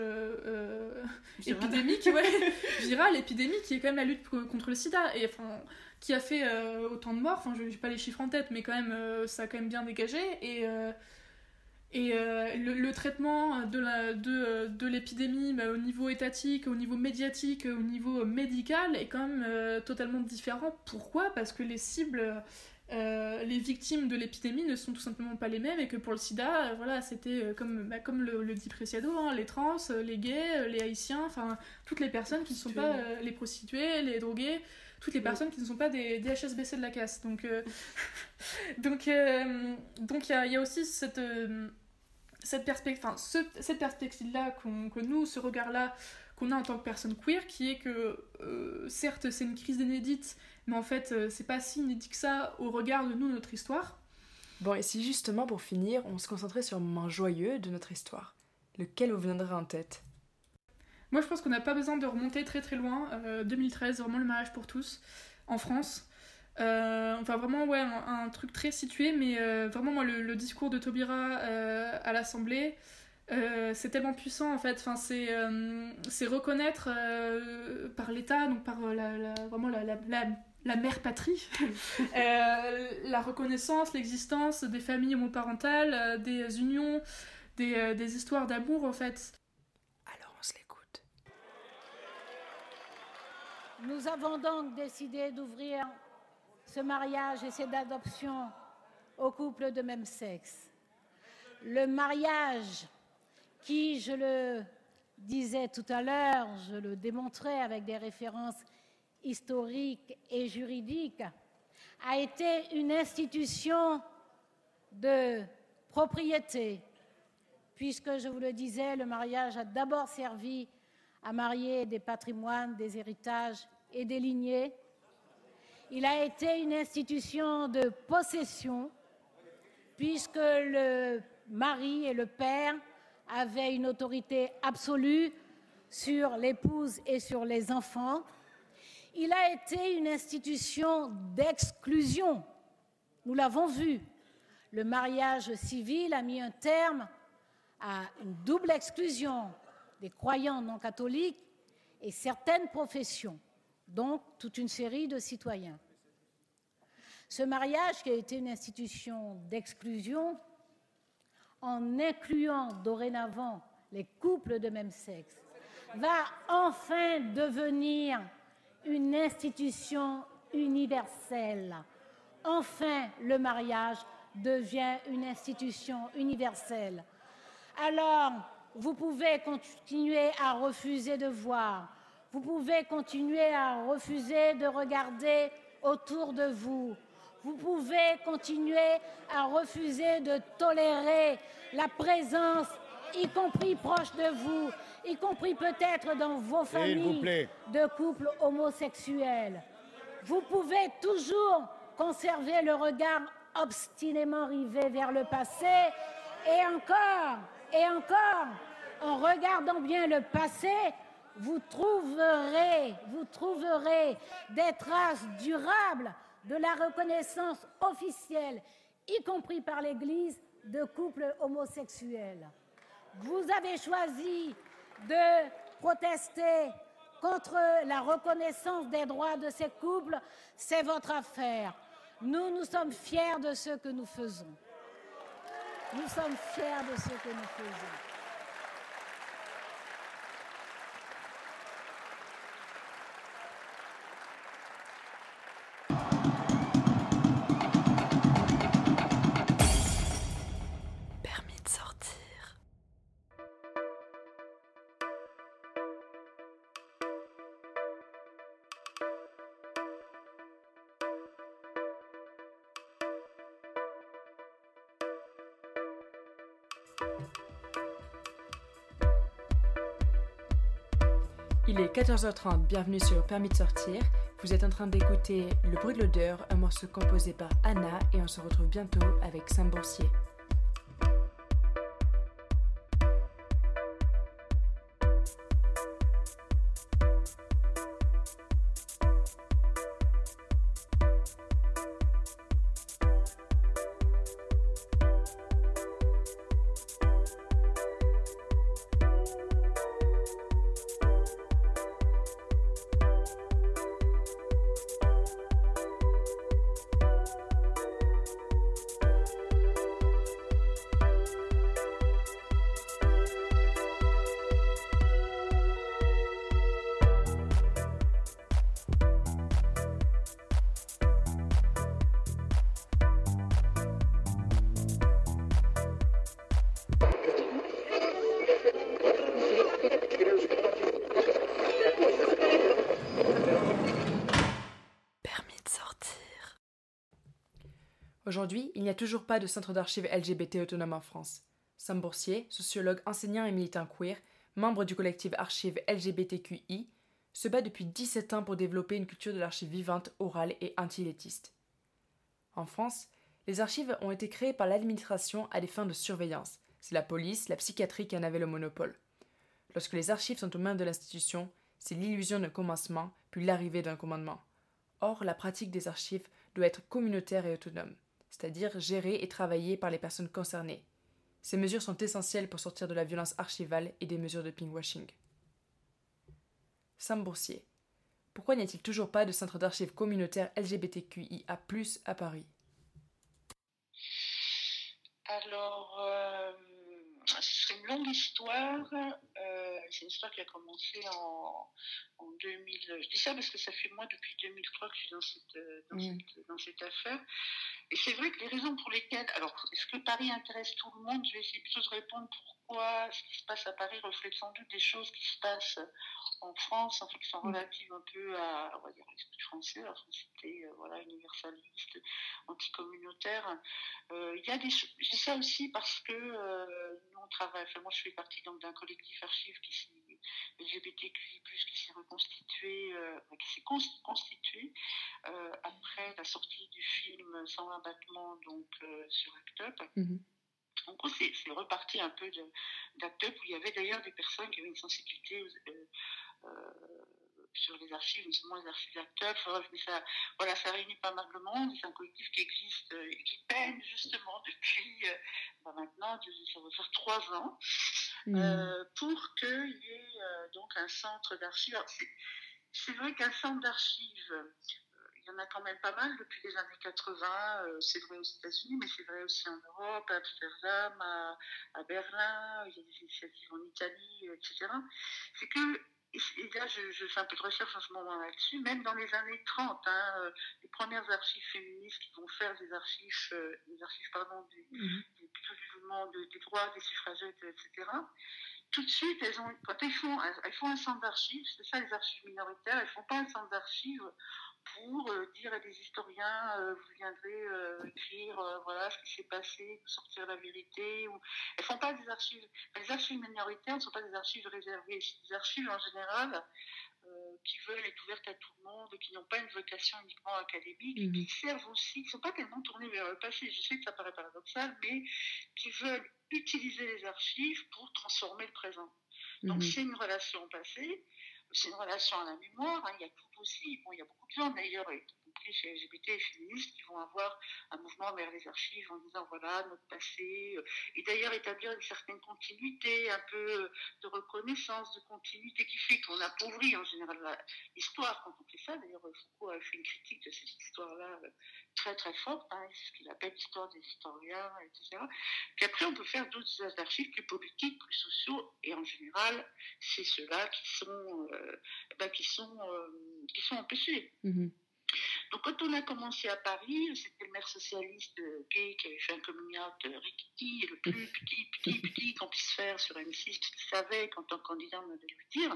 épidémique, ouais, <laughs> viral, épidémique, qui est quand même la lutte contre le sida. Et enfin, qui a fait euh, autant de morts. Enfin, je n'ai pas les chiffres en tête, mais quand même, euh, ça a quand même bien dégagé. Et, euh, et le, traitement de, la, de, de l'épidémie bah, au niveau étatique, au niveau médiatique, au niveau médical est quand même totalement différent. Pourquoi? Parce que les cibles. les victimes de l'épidémie ne sont tout simplement pas les mêmes et que pour le sida, voilà, c'était comme, bah, comme le, dit Preciado, hein, les trans, les gays, les haïtiens, enfin toutes les personnes qui ne sont pas les prostituées, les drogués, toutes les personnes qui ne sont pas des, des HSBC de la casse. Donc, euh, <laughs> donc, euh, donc il y a, y a, aussi cette, euh, cette perspective, enfin, ce, cette perspective-là que nous, ce regard-là qu'on a en tant que personne queer, qui est que certes c'est une crise inédite, mais en fait c'est pas si inédit que ça au regard de nous, notre histoire. Bon, et si justement pour finir, on se concentrait sur un moment joyeux de notre histoire, lequel vous viendrait en tête? Moi, je pense qu'on n'a pas besoin de remonter très très loin. 2013, euh, vraiment le mariage pour tous en France. Euh, enfin, vraiment, ouais, un, truc très situé, mais euh, vraiment, moi, le, discours de Taubira à l'Assemblée, c'est tellement puissant en fait. Enfin, c'est, reconnaître par l'État, donc par la, vraiment la, la, la mère patrie, <laughs> la reconnaissance, l'existence des familles homoparentales, des unions, des, des histoires d'amour en fait. Nous avons donc décidé d'ouvrir ce mariage et cette adoption aux couples de même sexe. Le mariage qui, je le disais tout à l'heure, je le démontrais avec des références historiques et juridiques, a été une institution de propriété, puisque, je vous le disais, le mariage a d'abord servi à marier des patrimoines, des héritages et des lignées. Il a été une institution de possession, puisque le mari et le père avaient une autorité absolue sur l'épouse et sur les enfants. Il a été une institution d'exclusion. Nous l'avons vu. Le mariage civil a mis un terme à une double exclusion des croyants non catholiques et certaines professions, donc toute une série de citoyens. Ce mariage, qui a été une institution d'exclusion, en incluant dorénavant les couples de même sexe, va enfin devenir une institution universelle. Enfin, le mariage devient une institution universelle. Alors, vous pouvez continuer à refuser de voir. Vous pouvez continuer à refuser de regarder autour de vous. Vous pouvez continuer à refuser de tolérer la présence, y compris proche de vous, y compris peut-être dans vos familles, de couples homosexuels. Vous pouvez toujours conserver le regard obstinément rivé vers le passé et encore, et encore, en regardant bien le passé, vous trouverez, vous trouverez des traces durables de la reconnaissance officielle, y compris par l'Église, de couples homosexuels. Vous avez choisi de protester contre la reconnaissance des droits de ces couples, c'est votre affaire. Nous, nous sommes fiers de ce que nous faisons. Nous sommes fiers de ce que nous faisons. Il est 14h30, bienvenue sur Permis de sortir. Vous êtes en train d'écouter Le bruit de l'odeur, un morceau composé par Anna, et on se retrouve bientôt avec Sam Boursier. Aujourd'hui, il n'y a toujours pas de centre d'archives LGBT autonome en France. Sam Boursier, sociologue, enseignant et militant queer, membre du collectif Archives LGBTQI, se bat depuis 17 ans pour développer une culture de l'archive vivante, orale et anti-létiste. En France, les archives ont été créées par l'administration à des fins de surveillance. C'est la police, la psychiatrie qui en avait le monopole. Lorsque les archives sont aux mains de l'institution, c'est l'illusion d'un commencement, puis l'arrivée d'un commandement. Or, la pratique des archives doit être communautaire et autonome c'est-à-dire gérée et travaillée par les personnes concernées. Ces mesures sont essentielles pour sortir de la violence archivale et des mesures de ping-washing. Sam Boursier. Pourquoi n'y a-t-il toujours pas de centre d'archives communautaire LGBTQIA à Paris? Alors, euh, ce serait une longue histoire. Euh, c'est une histoire qui a commencé en, en 2000. Je dis ça parce que ça fait moi depuis 2003 que je suis dans cette, dans mmh. cette, dans cette affaire. Et c'est vrai que les raisons pour lesquelles, alors, est-ce que Paris intéresse tout le monde? Je vais essayer plutôt de répondre pourquoi ce qui se passe à Paris reflète sans doute des choses qui se passent en France, en fait, qui sont mm. relatives un peu à, on va dire, l'esprit français, la francité, euh, voilà, universaliste, anticommunautaire. Euh, il y a des, je dis ça aussi parce que euh, nous on travaille, enfin, moi je fais partie donc d'un collectif archive qui LGBTQI+, qui s'est reconstitué, euh, qui s'est constitué euh, après la sortie du film 120 battements donc euh, sur Act Up. Mm-hmm. En gros, c'est reparti un peu d'Act Up où il y avait d'ailleurs des personnes qui avaient une sensibilité sur les archives, notamment les archives d'Act Up. ça, voilà, ça réunit pas mal de monde. C'est un collectif qui existe et qui peine justement <laughs> depuis bah, maintenant, ça va faire trois ans. Mm. Euh, pour qu'il y ait euh, donc un centre d'archives. C'est vrai qu'un centre d'archives, euh, il y en a quand même pas mal depuis les années 80. c'est vrai aux États-Unis, mais c'est vrai aussi en Europe, à Amsterdam, à, Berlin, il y a des initiatives en Italie, etc. C'est que et là, je, fais un peu de recherche en ce moment là-dessus, même dans les années 30, hein, les premières archives féministes qui vont faire des archives, des archives pardon, du, mm-hmm du mouvement des droits des suffragettes, etc. Tout de suite, elles ont, quand elles font, elles font un centre d'archives, c'est ça les archives minoritaires, elles font pas un centre d'archives pour euh, dire à des historiens, euh, vous viendrez euh, écrire voilà ce qui s'est passé, sortir la vérité. Ou... Elles font pas des archives. les archives minoritaires ne sont pas des archives réservées. C'est des archives en général qui veulent être ouvertes à tout le monde, qui n'ont pas une vocation uniquement académique, mhm. qui servent aussi, qui ne sont pas tellement tournées vers le passé, je sais que ça paraît paradoxal, mais qui veulent utiliser les archives pour transformer le présent. Donc mhm. c'est une relation au passé, c'est une relation à la mémoire, hein. il y a tout aussi, bon, il y a beaucoup de gens d'ailleurs, chez LGBT et féministes qui vont avoir un mouvement vers les archives en disant voilà notre passé, euh, et d'ailleurs établir une certaine continuité, un peu euh, de reconnaissance, de continuité qui fait qu'on appauvrit en général l'histoire quand on fait ça. D'ailleurs Foucault a fait une critique de cette histoire-là euh, très très forte, hein, ce qu'il appelle l'histoire des historiens, etc. Puis après on peut faire d'autres archives plus politiques, plus sociaux, et en général c'est ceux-là qui sont, ben, qui sont, qui sont empêchés. Mm-hmm. Donc quand on a commencé à Paris, c'était le maire socialiste gay qui avait fait un communiqué Ricky, le plus <laughs> petit, petit, petit qu'on puisse faire sur M6, qu'il savait qu'en tant que candidat on allait lui dire.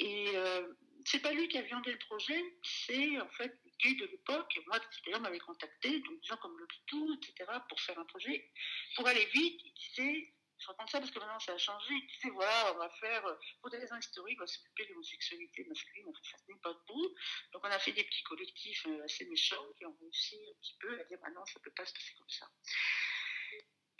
Et euh, c'est pas lui qui a viandé le projet, c'est en fait le gay de l'époque. Moi, d'ailleurs, m'avait contacté, donc des gens comme le Pitou, etc., pour faire un projet. Pour aller vite, il disait Je raconte ça parce que maintenant ça a changé. Ils disaient voilà, on va faire, pour des raisons historiques, on va s'occuper de l'homosexualité masculine. En fait, ça n'est pas debout. Donc on a fait des petits collectifs assez méchants qui ont réussi un petit peu à dire bah non, ça ne peut pas se passer comme ça.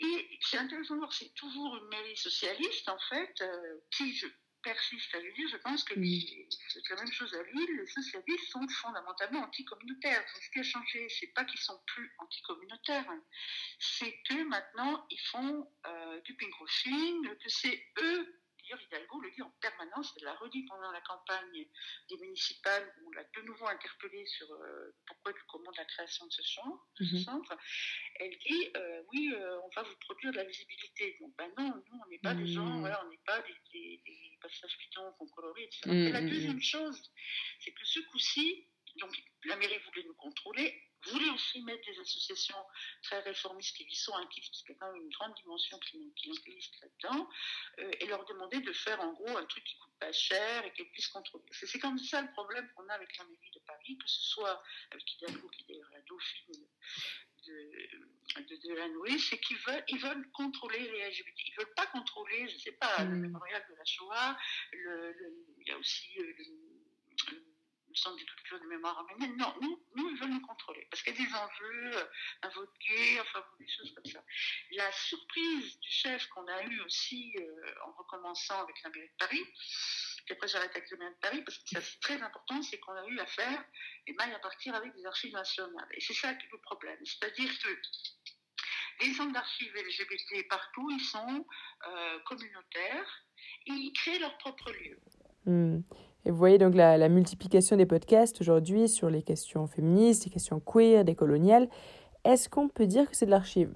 Et c'est intéressant de voir, c'est toujours une mairie socialiste, en fait, qui, je, persiste à Lille, je pense que c'est la même chose à Lille, les socialistes sont fondamentalement anticommunautaires. Ce qui a changé, c'est pas qu'ils sont plus anticommunautaires, c'est que maintenant ils font euh, du pinkwashing, que c'est eux D'ailleurs, Hidalgo le dit en permanence, elle l'a redit pendant la campagne des municipales, où on l'a de nouveau interpellé sur euh, pourquoi du comment la création de ce, champ, ce mhm. centre. Elle dit euh, oui, on va vous produire de la visibilité. Donc, ben non, nous, on n'est pas des gens, mhm. voilà, on n'est pas des, des passages pitons qu'on colorie, etc. Et la deuxième chose, c'est que ce coup-ci, donc la mairie voulait nous contrôler, voulait aussi mettre des associations très réformistes qui y sont inquiètes, parce qu'il y a quand même une grande dimension clientéliste là-dedans, euh, et leur demander de faire en gros un truc qui coûte pas cher et qu'elles puissent contrôler. C'est comme ça le problème qu'on a avec la mairie de Paris, que ce soit avec Hidalgo, qui est d'ailleurs la dauphine de, de, de la c'est qu'ils veulent, ils veulent contrôler les LGBT. Ils veulent pas contrôler, je sais pas, le mm. mémorial de la Shoah, le, il y a aussi euh, le, centre des cultures de mémoire arménienne. Non, nous, nous, ils veulent nous contrôler. Parce qu'il y a des enjeux, un vote gay, enfin, des choses comme ça. La surprise du chef qu'on a eu aussi euh, en recommençant avec la mairie de Paris, après j'arrête avec le de Paris, parce que c'est très important, c'est qu'on a eu affaire et mailles à partir avec des archives nationales. Et c'est ça qui est le problème. C'est-à-dire que les centres d'archives LGBT partout, ils sont euh, communautaires et ils créent leur propre lieu. Hmm. Et vous voyez donc la, la multiplication des podcasts aujourd'hui sur les questions féministes, les questions queer, décoloniales. Est-ce qu'on peut dire que c'est de l'archive?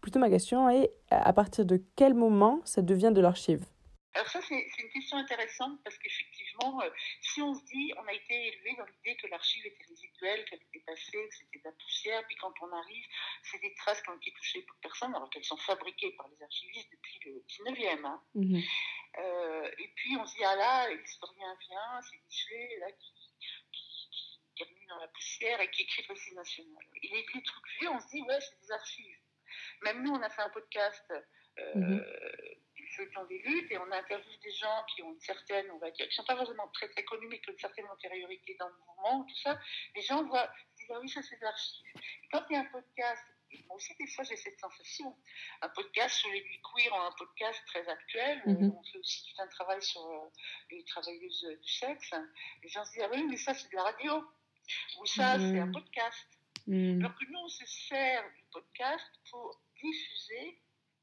Plutôt ma question est à partir de quel moment ça devient de l'archive? Alors ça, c'est une question intéressante parce qu'effectivement, euh, si on se dit, on a été élevé dans l'idée que l'archive était résiduelle, qu'elle était passée, que c'était de la poussière, puis quand on arrive, c'est des traces qui ont été touchées par personne, alors qu'elles sont fabriquées par les archivistes depuis le 19e. Hein. Mhm. Euh, et puis on se dit, ah là, l'historien vient, c'est Michelet, là, qui, qui, est dans la poussière et qui écrit le récit national. Et les, les trucs vieux, on se dit, ouais, c'est des archives. Même nous, on a fait un podcast. Euh, mhm ceux qui ont des luttes, et on interviewe des gens qui ont une certaine, on va dire, qui sont pas vraiment très très connus, mais qui ont une certaine antériorité dans le mouvement, tout ça, les gens voient, disent, ah oui, ça c'est de l'archive. Quand il y a un podcast, moi aussi des fois j'ai cette sensation, un podcast sur les nuits queer, un podcast très actuel, mhm. on fait aussi tout un travail sur euh, les travailleuses du sexe, les gens se disent, ah oui, mais ça c'est de la radio, ou ça c'est un mhm. podcast. Mhm. Alors que nous, on se sert du podcast pour diffuser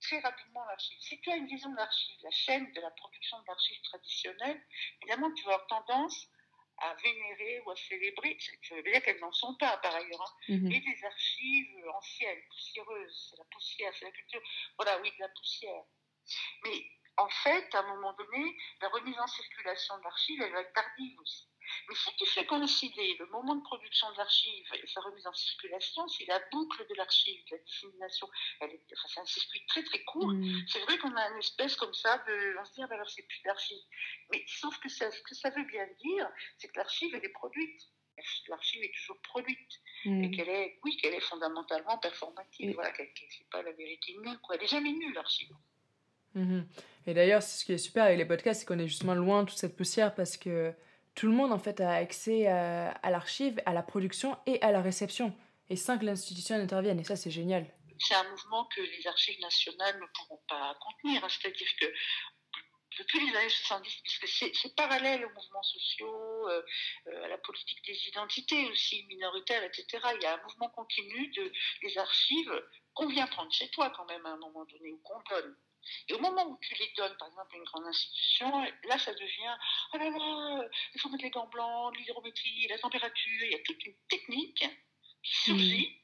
très rapidement l'archive. Si tu as une vision de l'archive, la chaîne de la production de l'archive traditionnelle, évidemment, tu vas avoir tendance à vénérer ou à célébrer, je veux dire qu'elles n'en sont pas par ailleurs, hein, mhm. et des archives anciennes, poussiéreuses, c'est la poussière, c'est la culture, voilà, oui, de la poussière. Mais en fait, à un moment donné, la remise en circulation de l'archive, elle va être tardive aussi. Mais ce qui fait coïncider le moment de production de l'archive et sa remise en circulation, c'est la boucle de l'archive, la dissémination. Elle est, enfin, c'est un circuit très très court. Mm. C'est vrai qu'on a une espèce comme ça de, on se dit, ah ben alors c'est plus d'archive. Mais sauf que ça, ce que ça veut bien dire, c'est que l'archive, elle est produite. L'archive est toujours produite. Mm. Et qu'elle est, oui, qu'elle est fondamentalement performative. Voilà, qu'elle n'est pas la vérité nulle, quoi. Elle n'est jamais nulle, l'archive. Mm-hmm. Et d'ailleurs, ce qui est super avec les podcasts, c'est qu'on est justement loin de toute cette poussière parce que tout le monde en fait a accès à, l'archive, à la production et à la réception, et sans que l'institution intervienne. Et ça, c'est génial. C'est un mouvement que les archives nationales ne pourront pas contenir. Hein. C'est-à-dire que depuis les années 70, puisque c'est parallèle aux mouvements sociaux, euh, euh, à la politique des identités aussi minoritaires, etc. Il y a un mouvement continu de, des archives qu'on vient prendre chez toi quand même à un moment donné, ou qu'on donne. Et au moment où tu les donnes, par exemple, à une grande institution, là, ça devient ah là là, il faut mettre les gants blancs, l'hydrométrie, la température. Il y a toute une technique qui surgit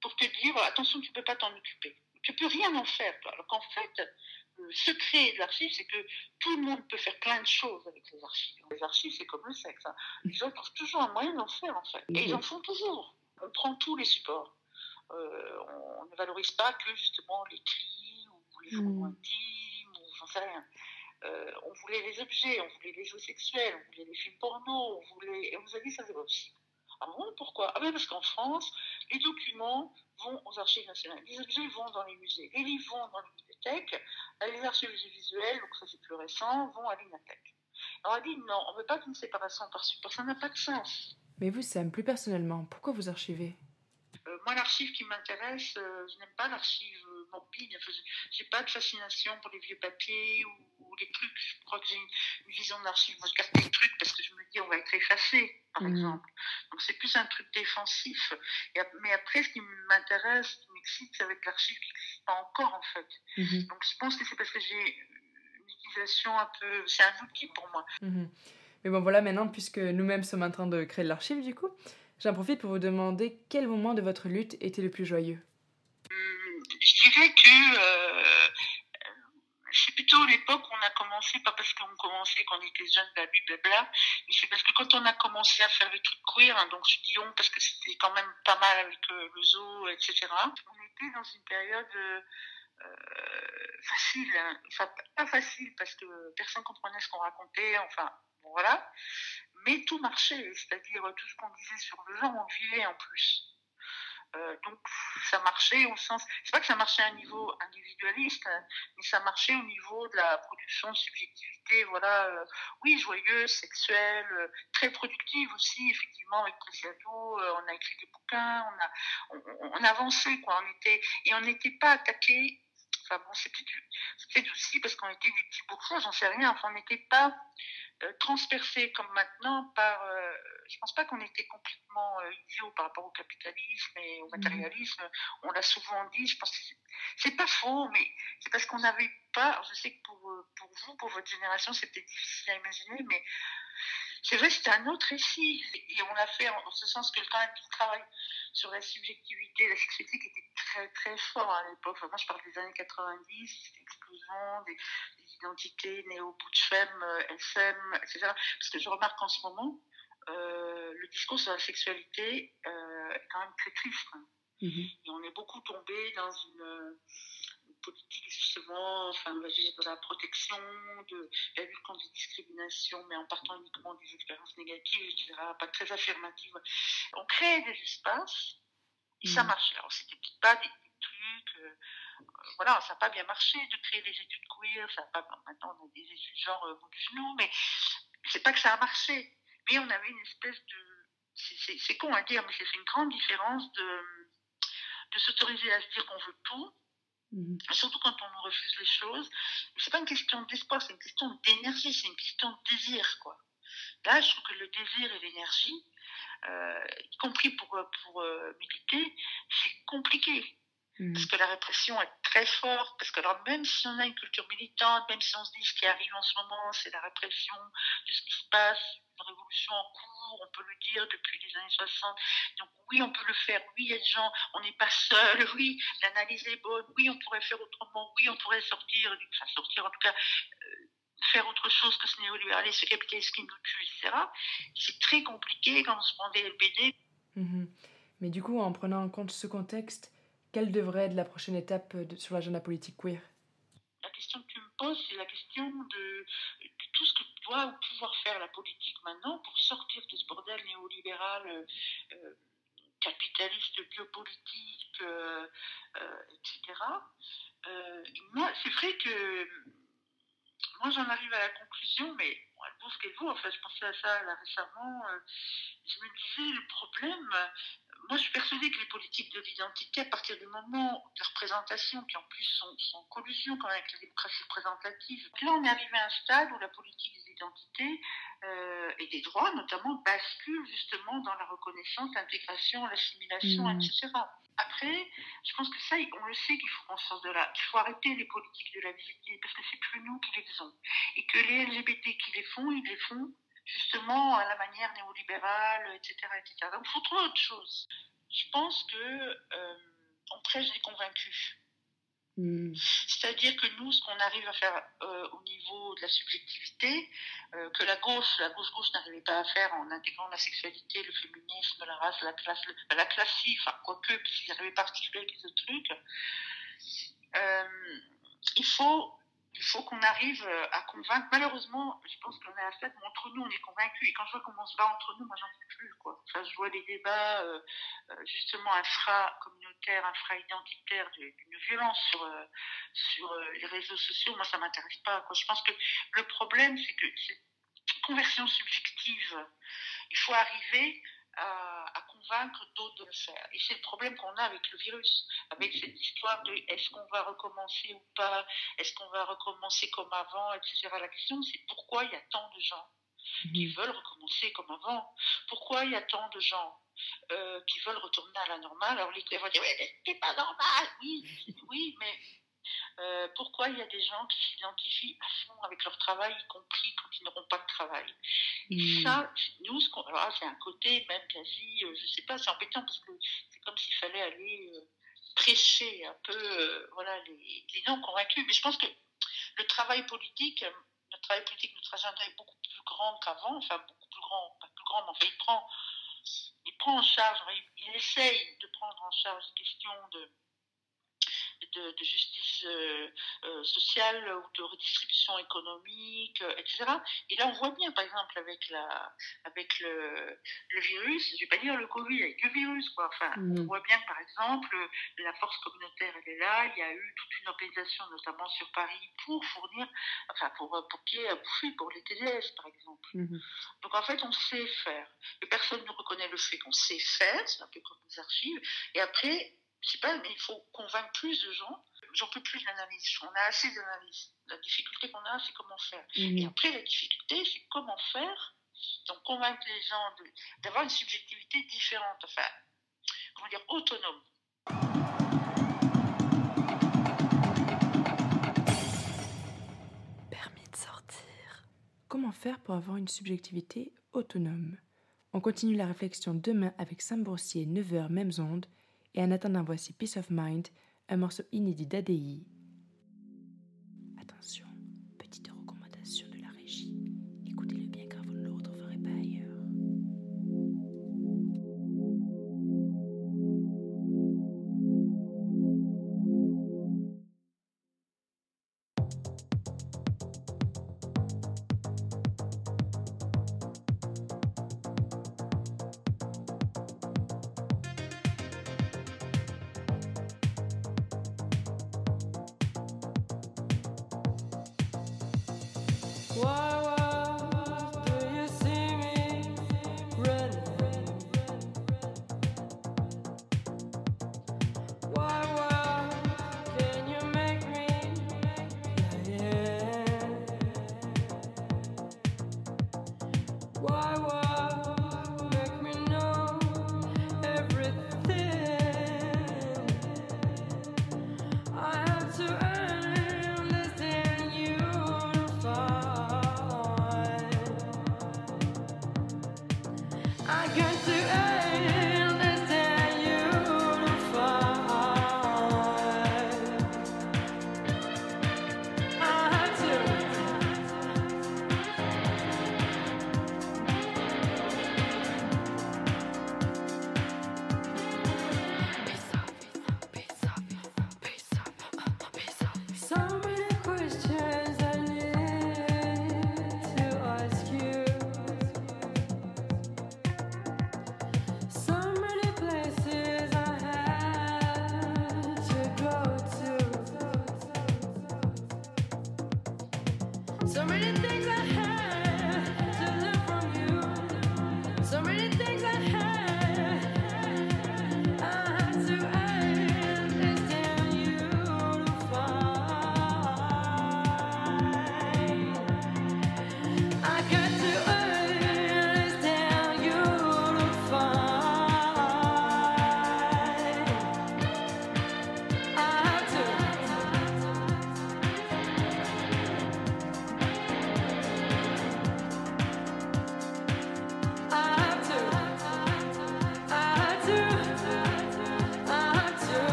pour te dire attention, tu ne peux pas t'en occuper. Tu ne peux rien en faire. Toi. Alors qu'en fait, le secret de l'archive, c'est que tout le monde peut faire plein de choses avec les archives. Les archives, c'est comme le sexe. Hein. Les gens trouvent toujours un moyen d'en faire, en fait. Et ils en font toujours. On prend tous les supports. Euh, on ne valorise pas que justement les cris les journaux mm. intimes, ou j'en sais rien. Euh, on voulait les objets, on voulait les jeux sexuels, on voulait les films porno, on voulait... Et on nous a dit ça c'est pas possible. Ah bon, pourquoi? Ah ben parce qu'en France, les documents vont aux archives nationales, les objets vont dans les musées, les livres vont dans les bibliothèques, les archives visuelles, donc ça c'est plus récent, vont à l'INATEC. Alors elle dit non, on ne veut pas d'une séparation par support, ça n'a pas de sens. Mais vous, Sam, plus personnellement, pourquoi vous archivez? Euh, moi, l'archive qui m'intéresse, euh, je n'aime pas l'archive euh, morbide. Enfin, j'ai pas de fascination pour les vieux papiers ou, les trucs. Je crois que j'ai une, vision de l'archive. Moi, je garde des trucs parce que je me dis on va être effacé, par mhm. exemple. Donc, c'est plus un truc défensif. mais après, ce qui m'intéresse, ce qui m'excite, c'est avec l'archive qui n'existe pas encore, en fait. Mhm. Donc, je pense que c'est parce que j'ai une utilisation un peu. C'est un outil pour moi. Mhm. Mais bon, voilà, maintenant, puisque nous-mêmes sommes en train de créer l'archive, du coup. J'en profite pour vous demander quel moment de votre lutte était le plus joyeux? Dirais que euh, c'est plutôt l'époque où on a commencé, pas parce qu'on commençait quand on était jeune, blablabla, mais c'est parce que quand on a commencé à faire le truc queer, hein, donc je dis on parce que c'était quand même pas mal avec euh, le zoo, etc., on était dans une période euh, facile, hein. enfin pas facile parce que personne comprenait ce qu'on racontait, enfin voilà, mais tout marchait, c'est-à-dire tout ce qu'on disait sur le genre, on vivait en plus. Euh, donc ça marchait au sens, c'est pas que ça marchait à un niveau individualiste, mais ça marchait au niveau de la production de subjectivité, voilà, euh, oui, joyeuse, sexuelle, euh, très productive aussi, effectivement, avec Preciado, on a écrit des bouquins, on a, on, avançait, quoi, on était, et on n'était pas attaqué, enfin bon, c'est peut-être aussi parce qu'on était des petits bourgeois, j'en sais rien, enfin on n'était pas transpercé comme maintenant par. Euh, je pense pas qu'on était complètement euh, idiot par rapport au capitalisme et au mhm. matérialisme. On l'a souvent dit. Je pense que c'est pas faux, mais c'est parce qu'on n'avait pas. Je sais que pour, pour vous, pour votre génération, c'était difficile à imaginer, mais c'est vrai, c'était un autre récit. Et on l'a fait en, ce sens que quand même tout le travail sur la subjectivité, la sexualité était très très fort à l'époque. moi, je parle des années 90, l'explosion des, identités néo-butch-femme, SM, etc. Parce que je remarque qu'en ce moment, euh, le discours sur la sexualité euh, est quand même très triste. Hein. Et on est beaucoup tombé dans une politique justement, enfin, de la protection, de la lutte contre les discriminations, mais en partant uniquement des expériences négatives, etc., pas très affirmatives. On crée des espaces et ça mm. marche. Alors, c'était pas des, trucs, euh, euh, voilà, ça n'a pas bien marché de créer des études queer, ça pas, maintenant on a des études genre euh, du genou, mais c'est pas que ça a marché. Mais on avait une espèce de, c'est con à dire, mais c'est une grande différence de, de s'autoriser à se dire qu'on veut tout Mhm. Surtout quand on nous refuse les choses. C'est pas une question d'espoir, c'est une question d'énergie, c'est une question de désir, quoi. Là, je trouve que le désir et l'énergie, euh, y compris pour, pour euh, militer, c'est compliqué. Parce que la répression est très forte, parce que alors même si on a une culture militante, même si on se dit ce qui arrive en ce moment, c'est la répression de ce qui se passe, une révolution en cours, on peut le dire depuis les années 60. Donc oui, on peut le faire, oui, il y a des gens, on n'est pas seul, <laughs> oui, l'analyse est bonne, oui, on pourrait faire autrement, oui, on pourrait sortir, enfin sortir en tout cas, euh, faire autre chose que ce néolibéralisme, ce capitalisme qui nous tue, etc. C'est très compliqué quand on se prend des LBD. Mhm. Mais du coup, en prenant en compte ce contexte, quelle devrait être la prochaine étape sur l'agenda politique queer? La question que tu me poses, c'est la question de, tout ce que doit pouvoir faire la politique maintenant pour sortir de ce bordel néolibéral, euh, euh, capitaliste, biopolitique, euh, etc. c'est vrai que moi j'en arrive à la conclusion, mais elle vaut ce qu'elle vaut. Enfin, je pensais à ça là, récemment. je me disais, le problème, moi, je suis persuadée que les politiques de l'identité, à partir du moment de représentation, qui en plus sont, en collusion quand même avec la démocratie représentative, là, on est arrivé à un stade où la politique des identités euh, et des droits, notamment, bascule justement dans la reconnaissance, l'intégration, l'assimilation, mmh. etc. Après, je pense que ça, on le sait qu'il faut qu'on sorte de là. Il faut arrêter les politiques de la visibilité parce que c'est plus nous qui les faisons. Et que les LGBT qui les font, ils les font justement à la manière néolibérale, etc. etc. Donc il faut trouver autre chose. Je pense que euh, on prêche des convaincus. Hmm. C'est-à-dire que nous, ce qu'on arrive à faire euh, au niveau de la subjectivité, euh, que la gauche, la gauche-gauche n'arrivait pas à faire en intégrant la sexualité, le féminisme, la race, la classe, la classie, enfin quoique, puisqu'ils n'arrivaient pas à articuler avec les autres trucs, il faut il faut qu'on arrive euh, à convaincre. Malheureusement, je pense qu'on est à stade où entre nous, on est convaincus. Et quand je vois comment se bat entre nous, moi, j'en peux plus. Quoi. Je vois des débats, euh, euh, justement, infra-communautaires, infra-identitaires, d'une violence sur, les réseaux sociaux. Moi, ça m'intéresse pas. Je pense que le problème, c'est que cette conversion subjective, il faut arriver à, convaincre d'autres de le faire. Et c'est le problème qu'on a avec le virus, avec cette histoire de est-ce qu'on va recommencer ou pas, est-ce qu'on va recommencer comme avant, etc. La question, c'est pourquoi il y a tant de gens qui mhm. veulent recommencer comme avant? Pourquoi il y a tant de gens euh, qui veulent retourner à la normale? Alors les vont dire, oui, c'est pas normal, oui, oui, mais euh, pourquoi il y a des gens qui s'identifient à fond avec leur travail, y compris quand ils n'auront pas de travail? Et hmm. ça, nous, c'est un côté même quasi, euh, je sais pas, c'est embêtant parce que c'est comme s'il fallait aller euh, prêcher un peu voilà, les, les non convaincus. Mais je pense que le travail politique, notre travail politique, notre agenda est beaucoup plus grand qu'avant, enfin beaucoup plus grand, pas plus grand, mais enfin il prend, il prend en charge, il essaye de prendre en charge les questions de de, justice euh, euh, sociale ou de redistribution économique, euh, etc. Et là, on voit bien, par exemple, avec, la, avec le, le virus, je ne vais pas dire le Covid, avec le virus, quoi. Enfin, on mm. voit bien par exemple, la force communautaire, elle est là. Il y a eu toute une organisation, notamment sur Paris, pour fournir, enfin, pour, pour qu'il y ait à bouffer pour les TDS, par exemple. Mm-hmm. Donc, en fait, on sait faire. Et personne ne reconnaît le fait qu'on sait faire, c'est un peu comme les archives. Et après, je sais pas, mais il faut convaincre plus de gens. J'en peux plus d'analyse. On a assez d'analyse. La difficulté qu'on a, c'est comment faire. Mhm. Et après, la difficulté, c'est comment faire. Donc, convaincre les gens d'avoir une subjectivité différente. Enfin, comment dire, autonome. Permis de sortir. Comment faire pour avoir une subjectivité autonome? On continue la réflexion demain avec Sam Brossier, 9h, mêmes ondes. Et en attendant, voici Peace of Mind, un morceau inédit d'ADI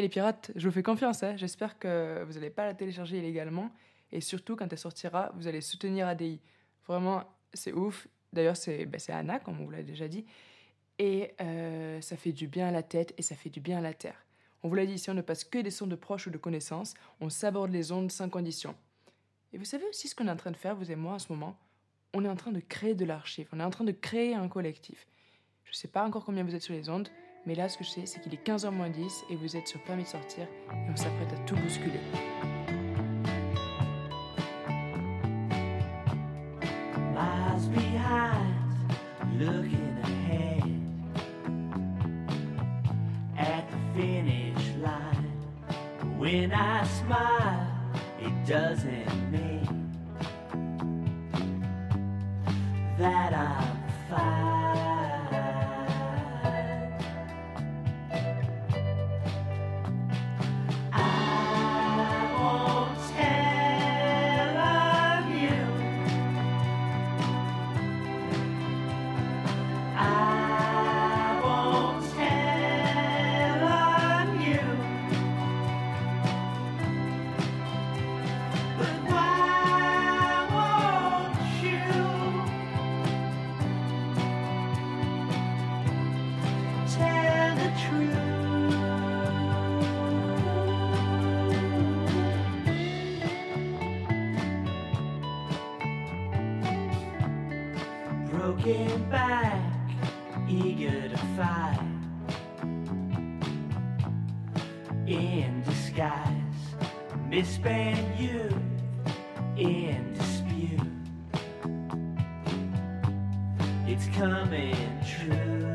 les pirates, je vous fais confiance, hein. j'espère que vous n'allez pas la télécharger illégalement. Et surtout, quand elle sortira, vous allez soutenir ADI. Vraiment, c'est ouf. D'ailleurs, c'est ben, c'est Anna, comme on vous l'a déjà dit. Et euh, ça fait du bien à la tête et ça fait du bien à la terre. On vous l'a dit ici, on ne passe que des sons de proches ou de connaissances. On s'aborde les ondes sans condition. Et vous savez aussi ce qu'on est en train de faire, vous et moi, en ce moment? On est en train de créer de l'archive. On est en train de créer un collectif. Je ne sais pas encore combien vous êtes sur les ondes, mais là, ce que je sais, c'est qu'il est 15h moins 10 et vous êtes sur Permis de sortir et on s'apprête à tout bousculer. miles behind, looking ahead at the finish line. When I smile, it doesn't mean that I'm Broken back eager to fight in disguise, misspent youth in dispute. It's coming true.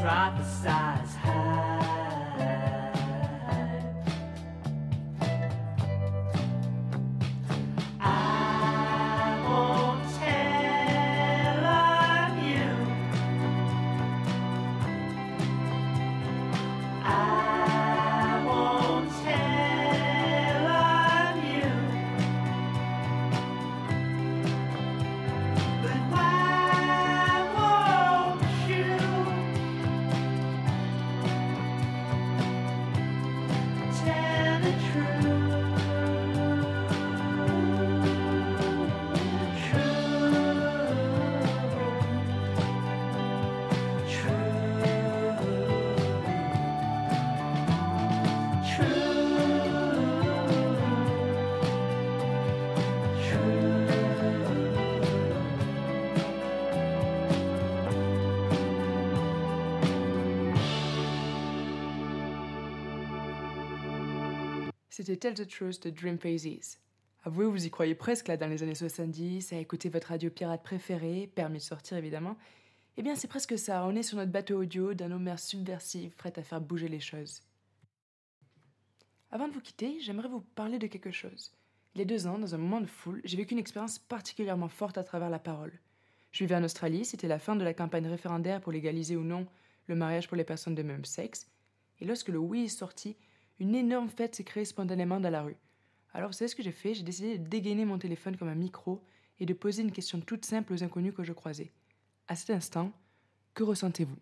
Prophesize high. Tell the Truth de Dream Phases. Avouez, vous y croyez presque là dans les années 70, à écouter votre radio pirate préférée, permis de sortir évidemment. Eh bien, c'est presque ça. On est sur notre bateau audio d'un homme subversif, prêt à faire bouger les choses. Avant de vous quitter, j'aimerais vous parler de quelque chose. Il y a deux ans, dans un moment de foule, j'ai vécu une expérience particulièrement forte à travers la parole. Je vivais en Australie, c'était la fin de la campagne référendaire pour légaliser ou non le mariage pour les personnes de même sexe. Et lorsque le oui est sorti, une énorme fête s'est créée spontanément dans la rue. Alors, vous savez ce que j'ai fait? J'ai décidé de dégainer mon téléphone comme un micro et de poser une question toute simple aux inconnus que je croisais. À cet instant, que ressentez-vous?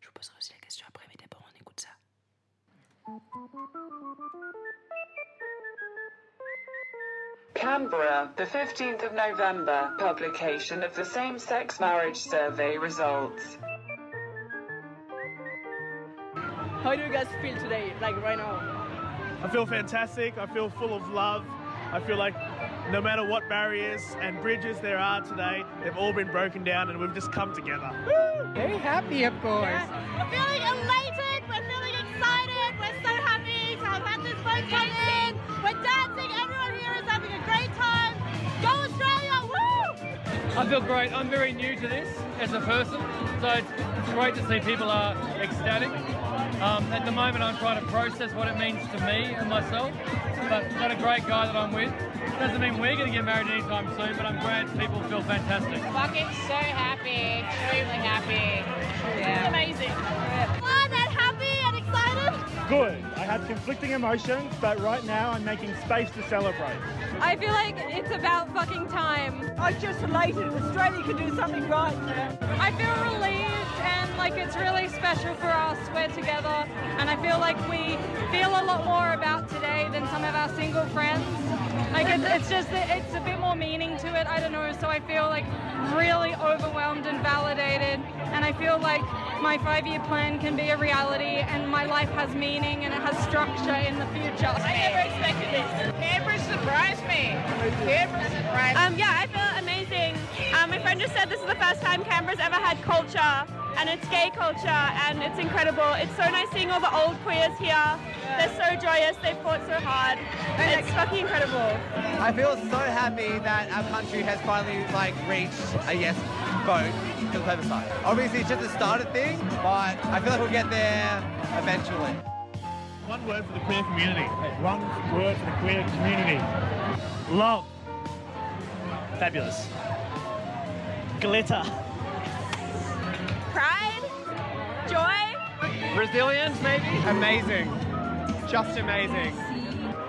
Je vous poserai aussi la question après, mais d'abord on écoute ça. Canberra, the 15th of November, publication of the same sex marriage survey results. How do you guys feel today, like right now? I feel fantastic. I feel full of love. I feel like no matter what barriers and bridges there are today, they've all been broken down and we've just come together. Very happy, of course. We're feeling elated, we're feeling excited, we're so happy to have had this vote come in. We're dancing, everyone here is having a great time. Go Australia, woo! I feel great. I'm very new to this as a person, so it's, it's great to see people are ecstatic. Um, at the moment, I'm trying to process what it means to me and myself, but I've got a great guy that I'm with. Doesn't mean we're going to get married anytime soon, but I'm glad people feel fantastic. Fucking so happy, extremely happy. It's amazing. Fun and happy and excited. Good. I had conflicting emotions, but right now I'm making space to celebrate. I feel like it's about fucking time. I'm just elated. Australia can do something right. I feel relieved and like it's really special for us. We're together, and I feel like we feel a lot more about today than some of our single friends. Like it's, it's just that it's a bit more meaning to it. I don't know. So I feel like really overwhelmed and validated, and I feel like my five-year plan can be a reality, and my life has meaning and it has structure in the future. I never expected this. Canberra surprised me. Canberra surprised. Um, yeah, I feel amazing. Um, my friend just said this is the first time Canberra's ever had culture, and it's gay culture, and it's incredible. It's so nice seeing all the old queers here. They're so joyous. They fought so hard. And It's fucking incredible. I feel so happy that our country has finally like reached a yes vote for the plebiscite. Obviously, it's just a started thing, but I feel like we'll get there eventually. One word for the queer community. One word for the queer community. Love. Fabulous. Glitter. Pride, joy, Resilience, maybe? Amazing. Just amazing.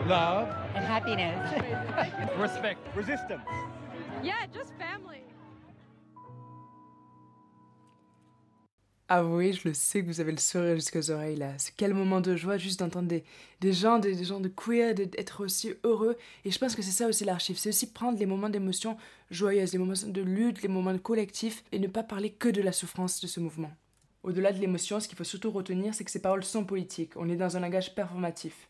Love. And happiness. <laughs> Respect. Resistance. yeah, just family. Avouez, je le sais que vous avez le sourire jusqu'aux oreilles là. C'est quel moment de joie juste d'entendre des, des gens, des, gens de queer, d'être aussi heureux. Et je pense que c'est ça aussi l'archive. C'est aussi prendre les moments d'émotion joyeuse, les moments de lutte, les moments de collectif et ne pas parler que de la souffrance de ce mouvement. Au-delà de l'émotion, ce qu'il faut surtout retenir, c'est que ces paroles sont politiques. On est dans un langage performatif.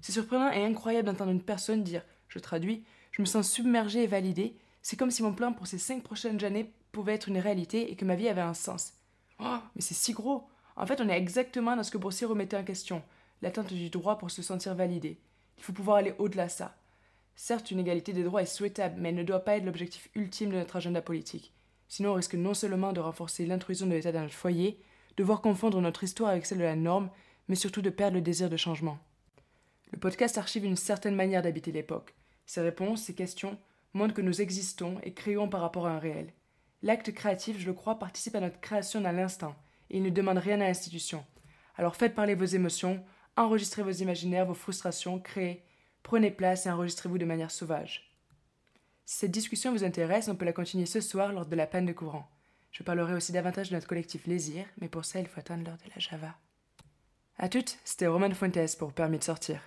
C'est surprenant et incroyable d'entendre une personne dire, je traduis, je me sens submergée et validée. C'est comme si mon plan pour ces cinq prochaines années pouvait être une réalité et que ma vie avait un sens. Oh, mais c'est si gros En fait, on est exactement dans ce que Boursier remettait en question, l'attente du droit pour se sentir validé. Il faut pouvoir aller au-delà de ça. Certes, une égalité des droits est souhaitable, mais elle ne doit pas être l'objectif ultime de notre agenda politique. Sinon, on risque non seulement de renforcer l'intrusion de l'État dans notre foyer, de voir confondre notre histoire avec celle de la norme, mais surtout de perdre le désir de changement. Le podcast archive une certaine manière d'habiter l'époque. Ses réponses, ses questions montrent que nous existons et créons par rapport à un réel. L'acte créatif, je le crois, participe à notre création dans l'instant, et il ne demande rien à l'institution. Alors faites parler vos émotions, enregistrez vos imaginaires, vos frustrations, créez, prenez place et enregistrez-vous de manière sauvage. Si cette discussion vous intéresse, on peut la continuer ce soir lors de la panne de courant. Je parlerai aussi davantage de notre collectif Lésir, mais pour ça, il faut attendre l'heure de la Java. À toutes, c'était Roman Fuentes pour Permis de sortir.